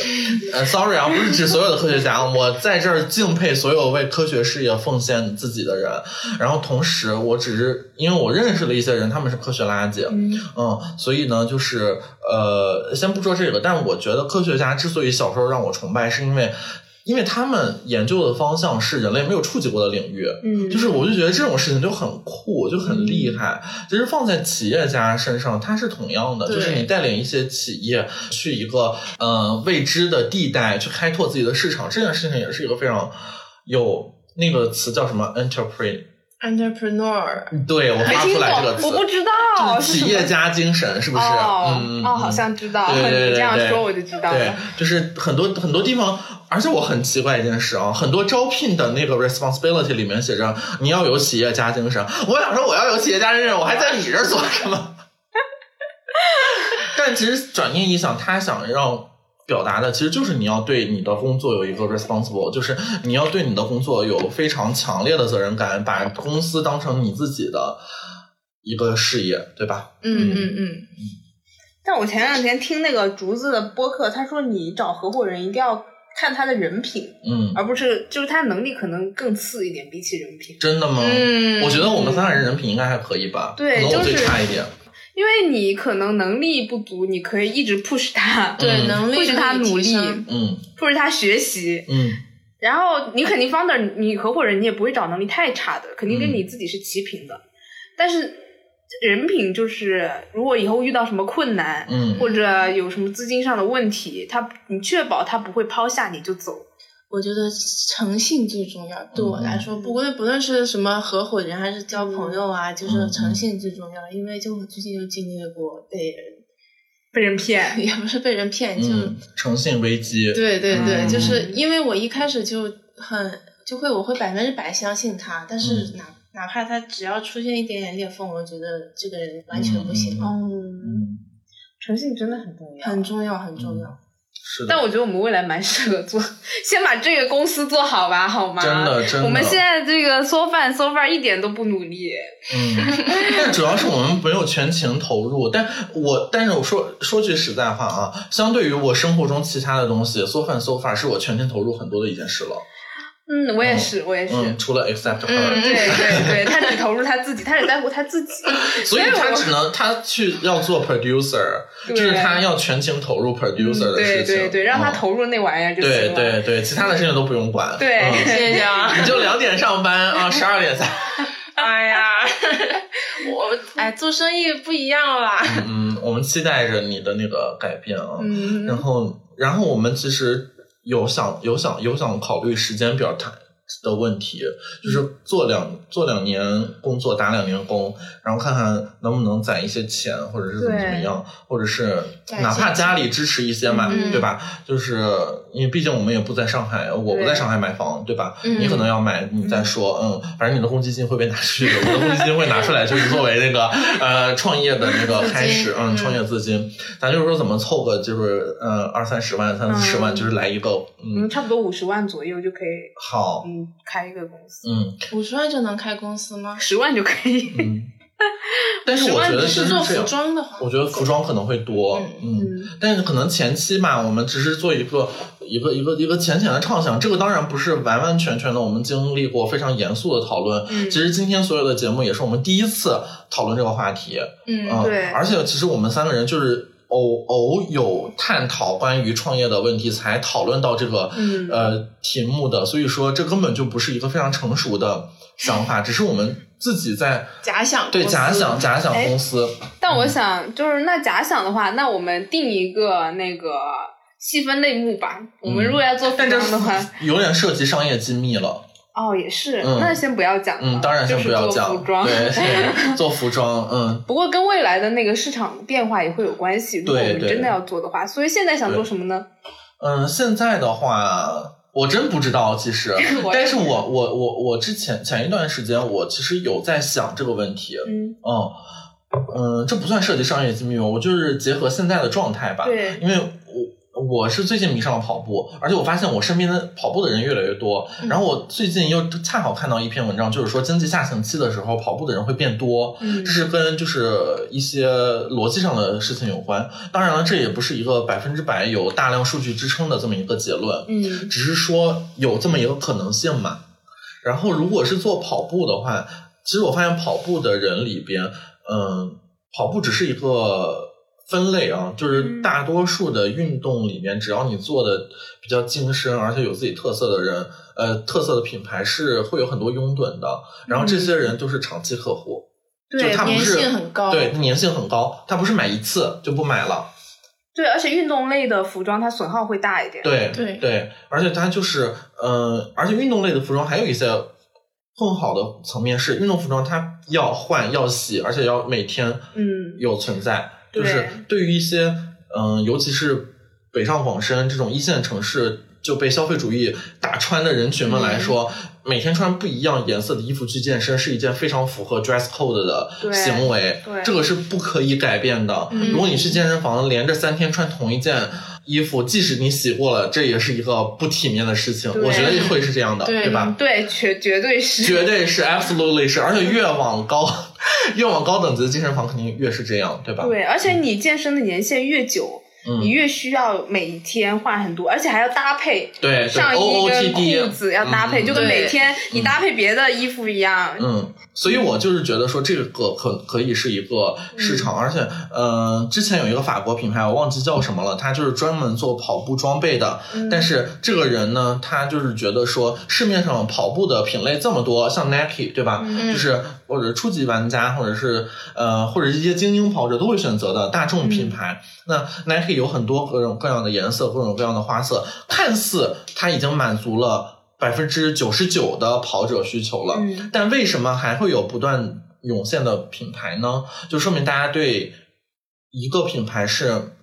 呃，sorry 啊，不是指所有的科学家，我在这儿敬佩所有为科学事业奉献自己的人。然后同时，我只是因为我认识了一些人，他们是科学垃圾，嗯嗯，所以呢，就是呃，先不说这个，但我觉得科学家之所以小时候让我崇拜，是因为因为他们研究的方向是人类没有触及过的领域。嗯，就是我就觉得这种事情就很酷，就很厉害。其实放在企业家身上，它是同样的，就是你带领一些企业去一个呃未知的地带，去开拓自己的市场，这件事情也是一个非常有那个词叫什么 entrepreneur，entrepreneur，对我没发出来这个词，我不知道就是企业家精神，是不是？哦、嗯，哦，好嗯像知道，对对对你这样对说我就知道对。，就是很多很多地方，而且我很奇怪一件事啊，很多招聘的那个 responsibility 里面写着你要有企业家精神。我想说我要有企业家精神，我还在你这儿做什么？但其实转念一想，他想让表达的其实就是你要对你的工作有一个 responsible，就是你要对你的工作有非常强烈的责任感，把公司当成你自己的一个事业，对吧？嗯嗯嗯，但我前两天听那个竹子的播客，他说你找合伙人一定要看他的人品，嗯，而不是就是他能力可能更次一点，比起人品。真的吗？嗯我觉得我们三个人人品应该还可以吧，对可能我最就是差一点。因为你可能能力不足，你可以一直 push 他，对，嗯能力 push 他努力嗯，push 他学习。嗯然后你肯定 founder，你合伙人你也不会找能力太差的，肯定跟嗯你自己是齐平的。但是人品就是，如果以后遇到什么困难，嗯或者有什么资金上的问题，他你确保他不会抛下你就走。我觉得诚信最重要。对我来说，不论不论是什么合伙人还是交朋友啊，就是诚信最重要。因为就我最近就经历过被人，被人骗，也不是被人骗，就、嗯，诚信危机。对对对，嗯就是因为我一开始就很就会我会百分之百相信他，但是哪、哪怕他只要出现一点点裂缝，我觉得这个人完全不行，嗯嗯，嗯，诚信真的很重要，很重要很重要。是的。但我觉得我们未来蛮适合做，先把这个公司做好吧，好吗？真的真的我们现在这个缩饭缩饭一点都不努力。嗯，但主要是我们没有全情投入。但我但是我说说句实在话啊，相对于我生活中其他的东西，缩饭 so far 是我全情投入很多的一件事了。嗯，我也是，我也是。嗯，除了 except her，、嗯对对 对，他只投入他自己，他只在乎他自己。所以他只能他去要做 producer，就是他要全情投入 producer 的事情。对对对，让他嗯投入那玩意儿就行对了。对对，其他的事情都不用管。对嗯谢谢啊！你就两点上班啊，十二点才。哎呀，我们哎，做生意不一样了？嗯，我们期待着你的那个改变啊。嗯，然后，然后我们其实有想有想有想考虑时间表谈的问题，就是做两做两年工作，打两年工，然后看看能不能攒一些钱，或者是怎么怎么样，或者是哪怕家里支持一些嘛，对吧？就是因为毕竟我们也不在上海，我不在上海买房，对吧？你可能要买，你再说，嗯，反正你的公积金会被拿出去的，我的公积金会拿出来，就是作为那个呃创业的那个开始，嗯，创业资金，咱就是说怎么凑个就是呃二三十万、三四十万，就是来一个，嗯，差不多五十万左右就可以，好，嗯。开一个公司，嗯，五十万就能开公司吗？十万就可以。嗯，但是我觉得是做服装的话，我觉得服装可能会多，嗯，但是可能前期吧，我们只是做一个一个一个一个浅浅的畅想，这个当然不是完完全全的，我们经历过非常严肃的讨论。嗯，其实今天所有的节目也是我们第一次讨论这个话题，嗯，对，而且其实我们三个人就是。偶偶有探讨关于创业的问题，才讨论到这个呃题目的，所以说这根本就不是一个非常成熟的想法，只是我们自己在假想，对假想假想公司。但我想，就是那假想的话，那我们定一个那个细分类目吧。我们如果要做服装的话，有点涉及商业机密了。哦，也是，那先不要讲。嗯，当然先不要讲。对，做服装，嗯。不过跟未来的那个市场变化也会有关系。如果我们真的要做的话，所以现在想做什么呢？嗯，现在的话，我真不知道，其实。但是我我我我之前前一段时间，我其实有在想这个问题。嗯。嗯嗯，这不算涉及商业机密我就是结合现在的状态吧。对。因为我。我是最近迷上了跑步，而且我发现我身边的跑步的人越来越多。然后我最近又恰好看到一篇文章，就是说经济下行期的时候，跑步的人会变多。这是跟就是一些逻辑上的事情有关。当然了，这也不是一个百分之百有大量数据支撑的这么一个结论。嗯，只是说有这么一个可能性嘛。然后，如果是做跑步的话，其实我发现跑步的人里边，嗯，跑步只是一个。分类啊，就是大多数的运动里面，只要你做的比较精深，而且有自己特色的人，呃，特色的品牌是会有很多拥趸的。然后这些人都是长期客户，对，他不是粘性很高，对，粘性很高，他不是买一次就不买了。对，而且运动类的服装它损耗会大一点。对对对，而且它就是，嗯，而且运动类的服装还有一些更好的层面是，运动服装它要换要洗，而且要每天嗯有存在。就是对于一些嗯，尤其是北上广深这种一线城市就被消费主义打穿的人群们来说，每天穿不一样颜色的衣服去健身是一件非常符合 dress code 的行为，这个是不可以改变的。如果你去健身房连着三天穿同一件衣服，即使你洗过了，这也是一个不体面的事情。我觉得会是这样的，对吧？对，绝绝对是，绝对是，absolutely 是，而且越往高。越往高等级的健身房肯定越是这样，对吧？对，而且你健身的年限越久，你越需要每天换很多，而且还要搭配。对，上衣跟裤子要搭配，就跟每天你搭配别的衣服一样。嗯。所以我就是觉得说这个可可以是一个市场，而且，嗯，之前有一个法国品牌，我忘记叫什么了，他就是专门做跑步装备的。但是这个人呢，他就是觉得说市面上跑步的品类这么多，像 Nike 对吧？就是或者初级玩家，或者是呃，或者一些精英跑者都会选择的大众品牌。那 Nike 有很多各种各样的颜色，各种各样的花色，看似它已经满足了。百分之九十九的跑者需求了，但为什么还会有不断涌现的品牌呢？就说明大家对一个品牌是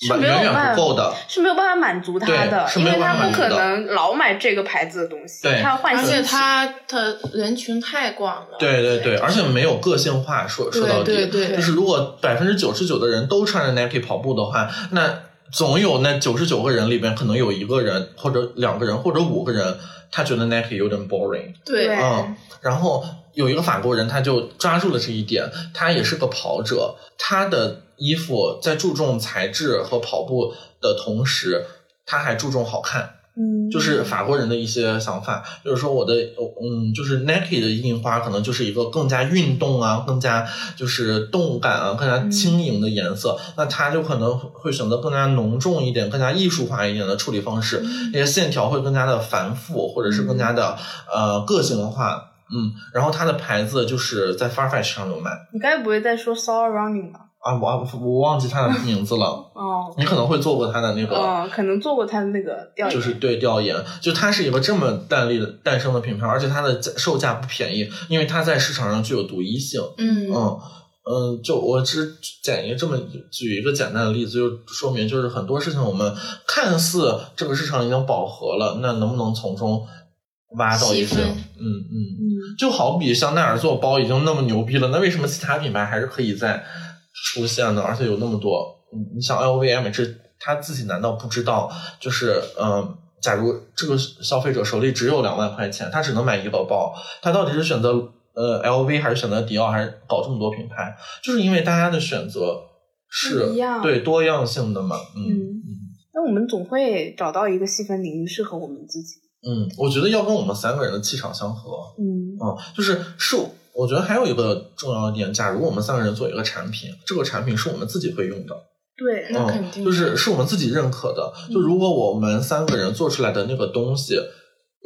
远远不够的，是没有办法满足他的，因为他不可能老买这个牌子的东西，他要换而且他的人群太广了，对对对，而且没有个性化。说说到底，就是如果百分之九十九的人都穿着 Nike 跑步的话，那总有那九十九个人里边可能有一个人或者两个人或者五个人。他觉得 Nike 有点 boring，对，嗯，然后有一个法国人，他就抓住了这一点。他也是个跑者，他的衣服在注重材质和跑步的同时，他还注重好看。嗯，就是法国人的一些想法，就是说我的，嗯，就是 Nike 的印花可能就是一个更加运动啊，更加就是动感啊，更加轻盈的颜色。那他就可能会选择更加浓重一点、更加艺术化一点的处理方式，那些线条会更加的繁复，或者是更加的呃个性化。嗯，然后它的牌子就是在 Farfetch 上有卖。你该不会在说 Saw Running 吧？啊，我我忘记它的名字了。哦，你可能会做过它的那个，哦，可能做过它的那个调研，就是对调研，就它是一个这么诞立的诞生的品牌，而且它的价售价不便宜，因为它在市场上具有独一性。嗯嗯嗯，就我只简一个这么举一个简单的例子，就说明就是很多事情我们看似这个市场已经饱和了，那能不能从中挖到一些？嗯嗯嗯，就好比香奈儿做包已经那么牛逼了，那为什么其他品牌还是可以再出现呢？而且有那么多，你你想 LVMH 这他自己难道不知道？就是嗯。假如这个消费者手里只有两万块钱，他只能买一个包，他到底是选择呃 LV 还是选择迪奥，还是搞这么多品牌？就是因为大家的选择是对多样性的嘛。嗯嗯，那我们总会找到一个细分领域适合我们自己。嗯，我觉得要跟我们三个人的气场相合。嗯嗯，就是是，我觉得还有一个重要的点，假如我们三个人做一个产品，这个产品是我们自己会用的，对，那肯定嗯，就是是我们自己认可的。就如果我们三个人做出来的那个东西，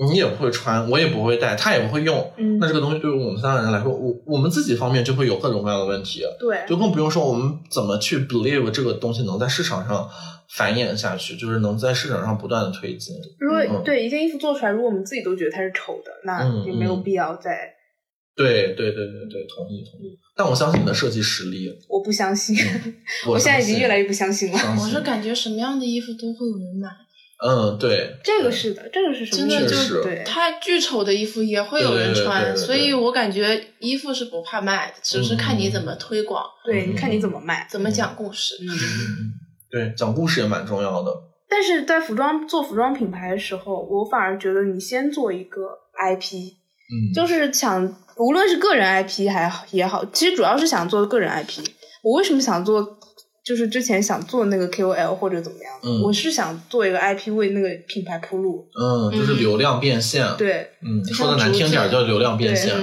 你也不会穿，我也不会戴，他也不会用，嗯。那这个东西对于我们三个人来说，我我们自己方面就会有各种各样的问题，对，就更不用说我们怎么去 believe 这个东西能在市场上繁衍下去，就是能在市场上不断的推进。如果、嗯。对一件衣服做出来，如果我们自己都觉得它是丑的，那嗯也没有嗯。必要再。对对对对对，同意同意。但我相信你的设计实力，我不相信，我我现在已经越来越不相信了。我是感觉什么样的衣服都会有人买，嗯，对，这个是的，这个是什么意思？真的就对，太巨丑的衣服也会有人穿，所以我感觉衣服是不怕卖的，只是看你怎么推广，对，你看你怎么卖。怎么讲故事。嗯，对，讲故事也蛮重要的。但是在服装做服装品牌的时候，我反而觉得你先做一个 IP，嗯，就是想无论是个人 IP 还好也好，其实主要是想做个人 IP。我为什么想做？就是之前想做那个 KOL 或者怎么样，嗯我是想做一个 IP 为那个品牌铺路。嗯，就是流量变现。，对嗯，说的难听点叫流量变现。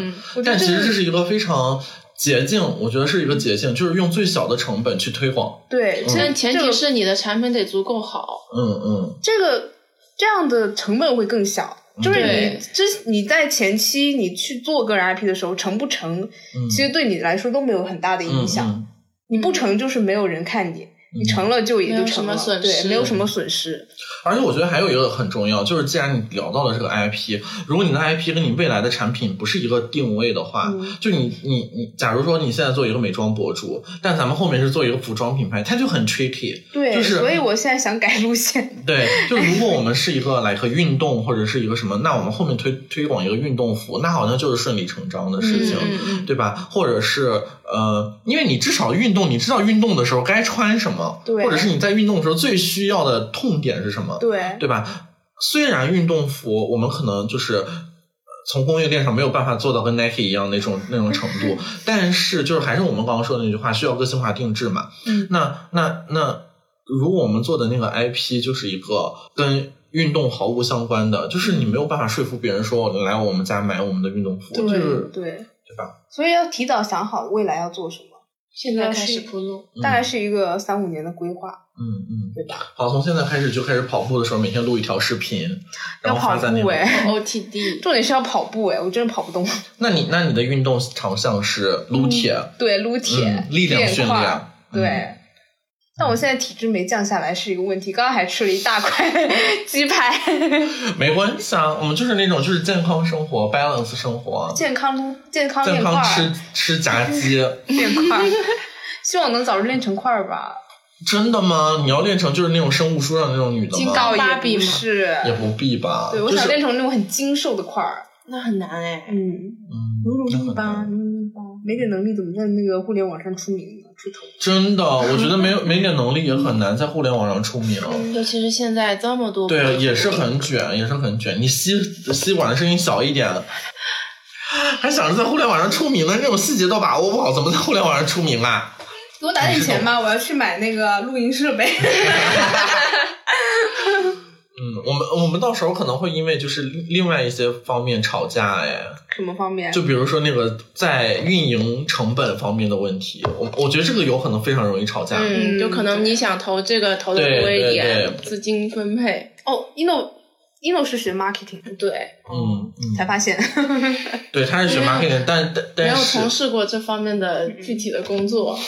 但其实这是一个非常捷径，我觉得是一个捷径，就是用最小的成本去推广。对，嗯其实但前提是你的产品得足够好。嗯嗯这个这样的成本会更小。就是你对之你在前期你去做个人 IP 的时候成不成，嗯，其实对你来说都没有很大的影响。嗯你不成就是没有人看你，你成了就也没有就成了，什么损失对，没有什么损失。而且我觉得还有一个很重要，就是既然你聊到了这个 IP，如果你的 IP 跟你未来的产品不是一个定位的话，嗯就你你你，假如说你现在做一个美妆博主，但咱们后面是做一个服装品牌，它就很 tricky。对，就是所以我现在想改路线。对，就如果我们是一个来个运动或者是一个什么，那我们后面推推广一个运动服，那好像就是顺理成章的事情。嗯嗯嗯，对吧？或者是呃，因为你至少运动，你知道运动的时候该穿什么，对或者是你在运动的时候最需要的痛点是什么，对，对吧？虽然运动服我们可能就是呃从供应链上没有办法做到跟 Nike 一样那种那种程度，但是就是还是我们刚刚说的那句话，需要个性化定制嘛。嗯，那那那，如果我们做的那个 IP 就是一个跟运动毫无相关的，就是你没有办法说服别人说你来我们家买我们的运动服，对就是对，对吧？所以要提早想好未来要做什么，现在开始铺路。大概是一个三五年的规划，嗯嗯，对吧？好，从现在开始就开始跑步的时候，每天录一条视频，然后要跑发在那个。步哎，OTD，重点是要跑步哎，我真的跑不动。那你那你的运动长项是撸铁，对，撸铁嗯，力量训练，对。嗯但我现在体脂没降下来是一个问题，刚刚还吃了一大块鸡排，没关系啊，我们就是那种就是健康生活，balance 生活，健康撸健康健练块儿，康吃吃炸鸡。练块儿，希望能早日练成块儿吧。真的吗？你要练成就是那种生物书上那种女的吗？芭比吗是，也不必吧。对，我就是想练成那种很精瘦的块儿。那很难哎。嗯，嗯，努努力吧，那很难努努力吧，没点能力怎么在那个互联网上出名呢？出头。真的，我觉得没有没点能力也很难在互联网上出名。尤其是现在这么多，对，也是很卷，也是很卷。你吸吸管的声音小一点，还想着在互联网上出名呢，这种细节都把握不好，怎么在互联网上出名啊？给我打点钱吧，我要去买那个录音设备。嗯，我们我们到时候可能会因为就是另另外一些方面吵架，哎，什么方面？就比如说那个在运营成本方面的问题，我我觉得这个有可能非常容易吵架。嗯，嗯就可能你想投这个投的多一点，资金分配。哦，一诺一诺是学 marketing，对，嗯嗯，才发现，对，他是学 marketing，但但但没有从事过这方面的具体的工作。嗯，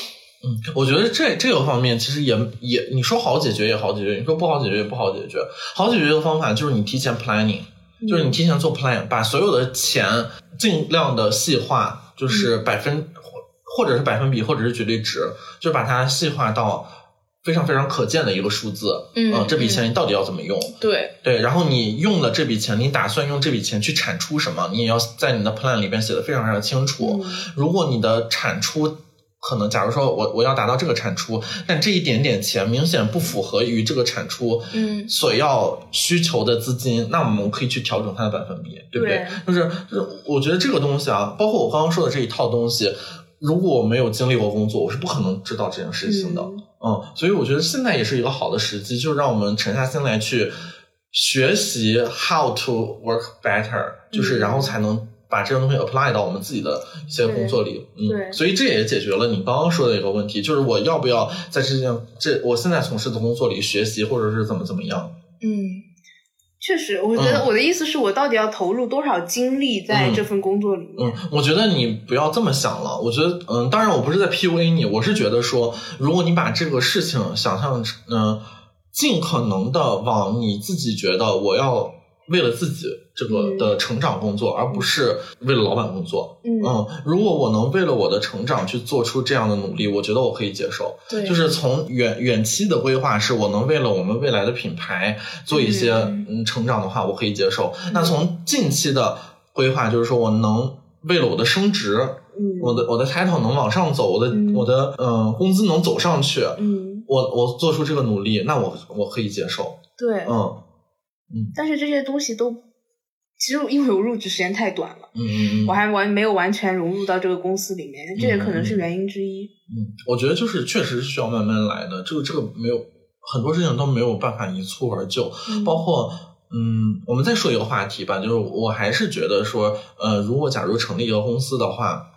我觉得这这个方面其实也也，你说好解决也好解决，你说不好解决也不好解决。好解决的方法就是你提前 planning，就是你提前做 plan，把所有的钱尽量的细化，就是百分或或者是百分比，或者是绝对值，就把它细化到非常非常可见的一个数字。嗯呃这笔钱你到底要怎么用？对，对，然后你用了这笔钱，你打算用这笔钱去产出什么？你也要在你的 plan 里边写的非常非常清楚。嗯如果你的产出可能，假如说我我要达到这个产出，但这一点点钱明显不符合于这个产出嗯所要需求的资金，那我们可以去调整它的百分比，对不对？就是就是，我觉得这个东西啊，包括我刚刚说的这一套东西，如果我没有经历过工作，我是不可能知道这件事情的。嗯嗯，所以我觉得现在也是一个好的时机，就让我们沉下心来去学习 how to work better，就是嗯然后才能把这个东西 apply 到我们自己的一些工作里。嗯，对所以这也解决了你刚刚说的一个问题，就是我要不要在这件这我现在从事的工作里学习，或者是怎么怎么样。嗯确实，我觉得嗯我的意思是我到底要投入多少精力在这份工作里面？嗯，我觉得你不要这么想了。我觉得，嗯，当然我不是在 PUA 你，我是觉得说，如果你把这个事情想象，嗯、尽可能的往你自己觉得我要为了自己这个嗯。的成长工作，而不是为了老板工作。嗯。嗯，如果我能为了我的成长去做出这样的努力，我觉得我可以接受。对，就是从远远期的规划，是我能为了我们未来的品牌做一些嗯。嗯成长的话，我可以接受。那从近期的规划，就是说我能为了我的升职，嗯。我的我的 title 能往上走，我的、嗯。我的嗯、呃工资能走上去，嗯，我我做出这个努力，那我我可以接受。对，嗯但是这些东西都，其实因为我入职时间太短了，嗯嗯嗯我还完没有完全融入到这个公司里面，这也可能是原因之一。嗯，我觉得就是确实是需要慢慢来的，这个这个没有很多事情都没有办法一蹴而就。嗯包括嗯，我们再说一个话题吧，就是我还是觉得说，呃，如果假如成立一个公司的话，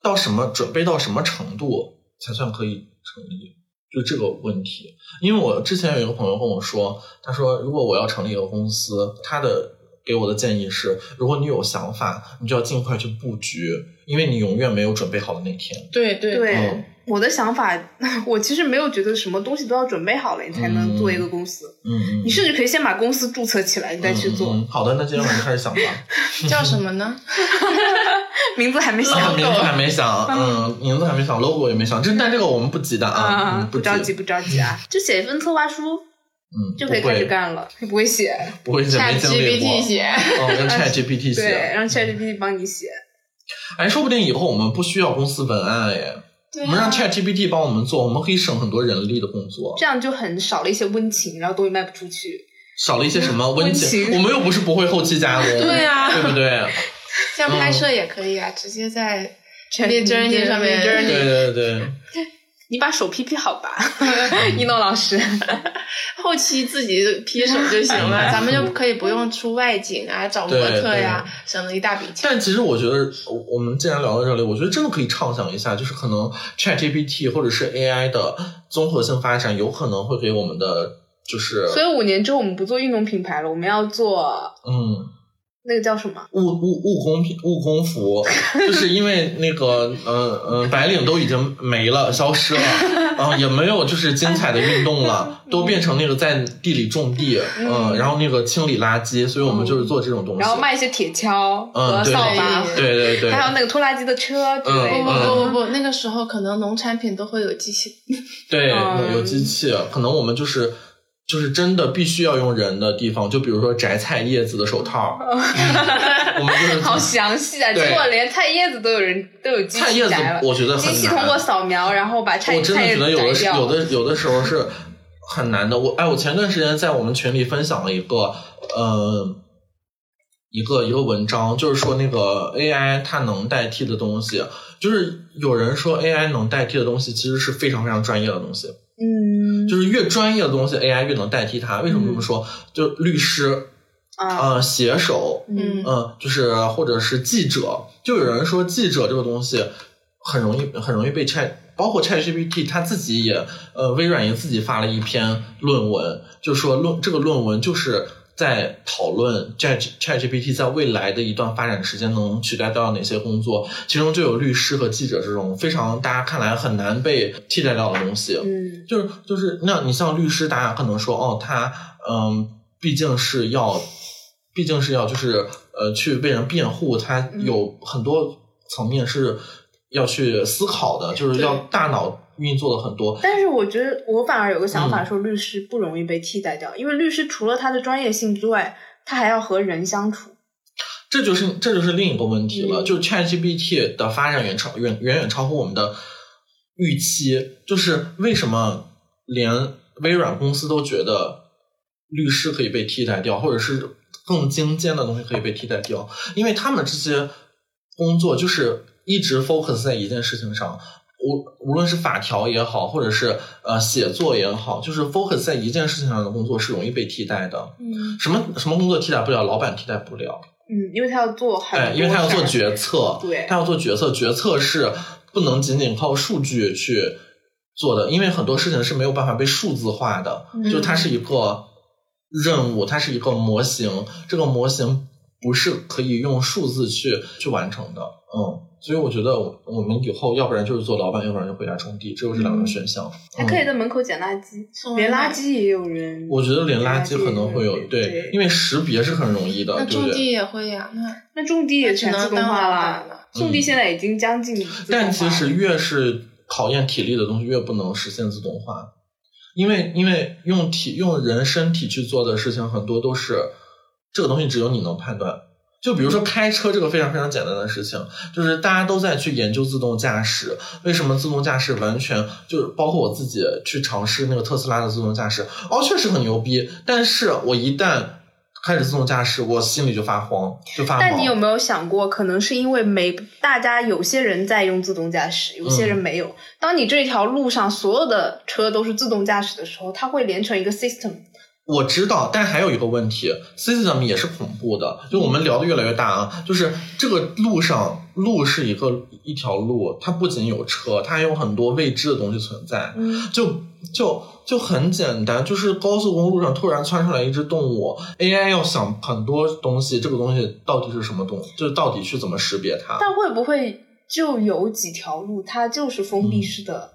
到什么准备到什么程度才算可以成立？就这个问题，因为我之前有一个朋友跟我说，他说如果我要成立一个公司，他的给我的建议是，如果你有想法，你就要尽快去布局，因为你永远没有准备好的那天。对对对，嗯我的想法，我其实没有觉得什么东西都要准备好了，你才能做一个公司。你甚至可以先把公司注册起来，你再去做。嗯嗯好的，那今天我们开始想吧。叫什么呢？名字还没啊想名字还没想，嗯，名字还没想，logo 也没想，这但这个我们不急的啊，啊，嗯不着急，，不着急啊，就写一份策划书嗯，就可以开始，干了。你不会写，不会写，没 Chat 经历过，GPT 写，哦，跟 Chat GPT 对，写，让 ChatGPT 帮你写。哎，说不定以后我们不需要公司文案哎，对我们让啊 Chat GPT 帮我们做，我们可以省很多人力的工作，这样就很少了一些温情，然后东西卖不出去。少了一些什么？温温情，我们又不是不会后期加工，对啊。对不对？像拍摄也可以啊，直接在 Mid Journey 上面对对对，你把手 P P 好吧，一诺老师。后期自己 P 手就行了，咱们就可以不用出外景啊，找模特呀，省了一大笔钱。但其实我觉得，我我们既然聊到这里，我觉得真的可以畅想一下，就是可能 Chat GPT 或者是 AI 的综合性发展，有可能会给我们的就是所以五年之后我们不做运动品牌了，我们要做嗯那个叫什么？务务务工品务工服，就是因为那个嗯嗯白领都已经没了消失了，嗯也没有就是精彩的运动了，都变成那个在地里种地，嗯，然后那个清理垃圾，所以我们就是做这种东西，然后卖一些铁锹和扫把，对对对，还有那个拖拉机的车之类嗯不的。不不不，那个时候可能农产品都会有机器。对，嗯有机器，可能我们就是就是真的必须要用人的地方，就比如说摘菜叶子的手套，我们就是好详细啊！结果连菜叶子都有人都有机菜叶子我觉得很难。机器通过扫描，然后把菜我真的觉得有的。有的有的时候是很难的。我哎，我前段时间在我们群里分享了一个呃一个一个文章，就是说那个 AI 它能代替的东西，就是有人说 AI 能代替的东西，其实是非常非常专业的东西。嗯就是越专业的东西，AI 越能代替它。为什么这么说？就律师，啊呃，写手，嗯嗯，就是或者是记者，就有人说记者这个东西很容易很容易被 Chat，包括 ChatGPT 他自己也，呃，微软也自己发了一篇论文，就说论这个论文就是在讨论 Chat ChatGPT 在未来的一段发展时间能取代掉哪些工作，其中就有律师和记者这种非常大家看来很难被替代掉的东西。嗯，就是就是，那你像律师，大家可能说哦，他嗯，毕竟是要，毕竟是要就是呃去为人辩护，他有很多层面是要去思考的，就是要大脑运作的很多。但是我觉得我反而有个想嗯法，说律师不容易被替代掉，因为律师除了他的专业性之外，他还要和人相处。这就是这就是另一个问题了，嗯就是 ChatGPT 的发展远超远远远超乎我们的预期。就是为什么连微软公司都觉得律师可以被替代掉，或者是更精尖的东西可以被替代掉，因为他们这些工作就是一直 focus 在一件事情上。无无论是法条也好，或者是呃写作也好，就是 focus 在一件事情上的工作是容易被替代的。嗯，什么什么工作替代不了？老板替代不了。嗯，因为他要做很多哎，因为他要做决策，对他要做决策，决策是不能仅仅靠数据去做的，因为很多事情是没有办法被数字化的，嗯就它是一个任务，它是一个模型，这个模型不是可以用数字去去完成的，嗯，所以我觉得我我们以后要不然就是做老板，要不然就回家种地，只有这两个选项。还可以嗯在门口捡垃圾，连垃圾也有人。我觉得连垃圾可能会有对对，因为识别是很容易的？种地也会呀，那那种地也全自动化了。种地现在已经将近。但其实越是考验体力的东西，越不能实现自动化，因为因为用体用人身体去做的事情，很多都是这个东西只有你能判断。就比如说开车这个非常非常简单的事情，就是大家都在去研究自动驾驶，为什么自动驾驶完全就是包括我自己去尝试那个特斯拉的自动驾驶，哦，确实很牛逼，但是我一旦开始自动驾驶，我心里就发慌，就发慌。但你有没有想过，可能是因为没大家有些人在用自动驾驶，有些人没有。当你这条路上所有的车都是自动驾驶的时候，它会连成一个 system。我知道，但还有一个问题，system 也是恐怖的。就我们聊的越来越大啊，就是这个路上，路是一个一条路，它不仅有车，它还有很多未知的东西存在。嗯，就就就很简单，就是高速公路上突然窜出来一只动物，AI 要想很多东西，这个东西到底是什么东西，就是到底去怎么识别它。但会不会就有几条路，它就是封闭式的，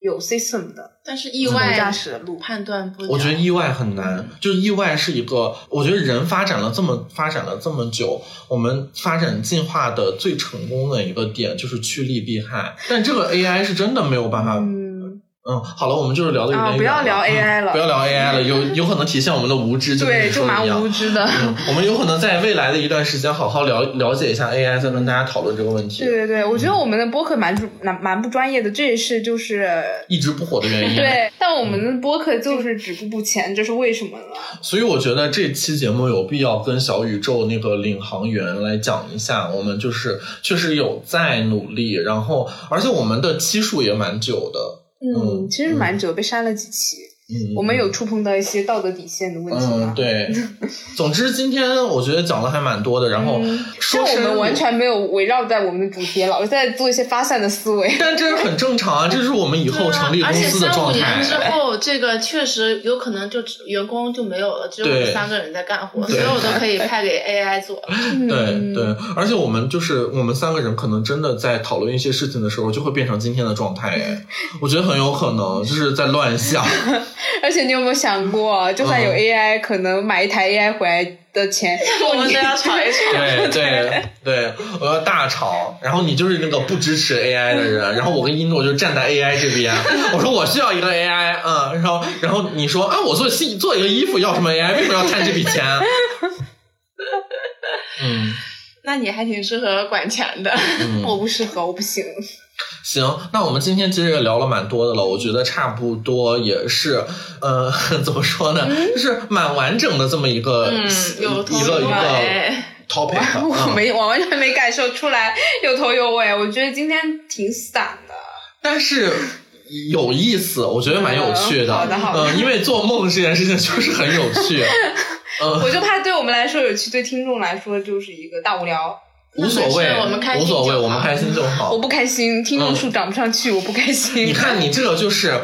有 system 的但是意外驾驶的路？判断不了。我觉得意外很难，就是意外是一个，我觉得人发展了这么发展了这么久，我们发展进化的最成功的一个点就是趋利避害，但这个 AI 是真的没有办法。嗯，嗯，好了，我们就是聊的有啊点远了不要聊嗯 AI 了不要聊 AI 了，有有可能体现我们的无知，对，你就蛮无知的。嗯，我们有可能在未来的一段时间好好了了解一下 AI，再跟大家讨论这个问题。对对对，我觉得我们的播客蛮蛮蛮不专业的，这也是就是一直不火的原因。对，但我们的播客就是止步不前，这是为什么呢？所以我觉得这期节目有必要跟小宇宙那个领航员来讲一下，我们就是确实有在努力，然后而且我们的期数也蛮久的。嗯，嗯其实蛮久，被删了几期，嗯，我们有触碰到一些道德底线的问题嗯吗？对。总之今天我觉得讲的还蛮多的，然后嗯说我们完全没有围绕在我们的主题，老是在做一些发散的思维。但这是很正常啊，这是我们以后成立公司的状三五年之。后，这个确实有可能就只员工就没有了，只有我们三个人在干活，所有都可以派给 AI 做。对嗯对，而且我们就是我们三个人，可能真的在讨论一些事情的时候，就会变成今天的状态。哎，我觉得很有可能就是在乱想。而且你有没有想过，就算有嗯 AI，、可能买一台 AI 回来的钱，我们都要吵一吵。对对 对，我要大吵，然后你就是那个不支持 AI 的人，然后我跟一诺就站在 AI 这边，我说我需要一个 AI，嗯，然后然后你说啊，我做戏做一个衣服要什么 AI，为什么要贪这笔钱？嗯那你还挺适合管钱的。嗯，我不适合，我不行。行，那我们今天其实也聊了蛮多的了，我觉得差不多也是，呃，怎么说呢，就是蛮完整的这么一个、嗯，一个一个。topic，我嗯没，我完全没感受出来有头有尾。我觉得今天挺散的。但是有意思，我觉得蛮有趣的。嗯好的好的嗯，因为做梦这件事情就是很有趣。嗯，我就怕对我们来说有趣，对听众来说就是一个大无聊。无所谓那没事我们开，心无所谓，我们开心就好我。不开心，听众数涨不上去，我不开心。你看，你这个就是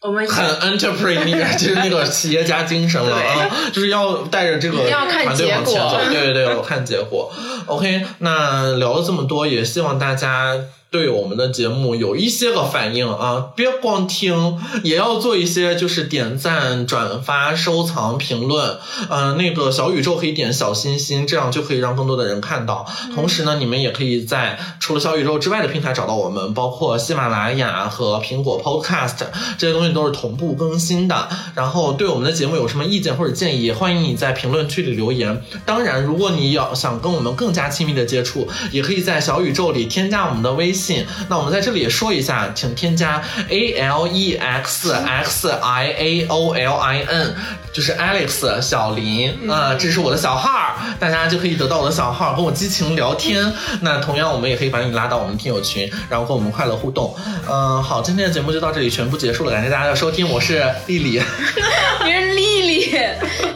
我们很 entrepreneur，就是那个企业家精神了啊，就是要带着这个团队往前走。对对对，我看结果。OK，那聊了这么多，也希望大家。对我们的节目有一些个反应啊，别光听，也要做一些就是点赞、转发、收藏、评论。嗯，那个小宇宙可以点小心心，这样就可以让更多的人看到。同时呢，你们也可以在除了小宇宙之外的平台找到我们，包括喜马拉雅和苹果 Podcast 这些东西都是同步更新的。然后对我们的节目有什么意见或者建议，欢迎你在评论区里留言。当然，如果你要想跟我们更加亲密的接触，也可以在小宇宙里添加我们的微信。信，那我们在这里也说一下，请添加 A L E X X I A O L I N，就是 Alex 小林啊，这是我的小号，大家就可以得到我的小号，跟我激情聊天。那同样，我们也可以把你拉到我们听友群，然后跟我们快乐互动。嗯，好，今天的节目就到这里全部结束了，感谢大家的收听，我是丽丽，你是丽丽，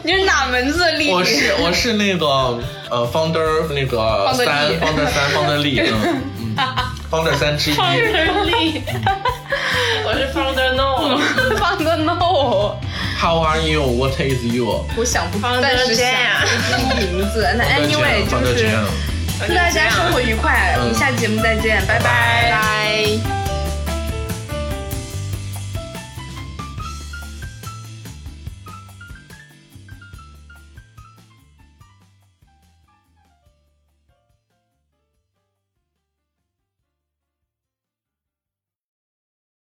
你是哪门子的丽丽？我是我是那个呃 founder 那个三 founder 三 founder 丽，嗯嗯。Founder 三之一。Founder 力，我是 Founder No。Founder No。How are you? What is you? 我想不暂时想名字。那 Anyway 就是祝大家生活愉快，我们下期节目再见，拜拜。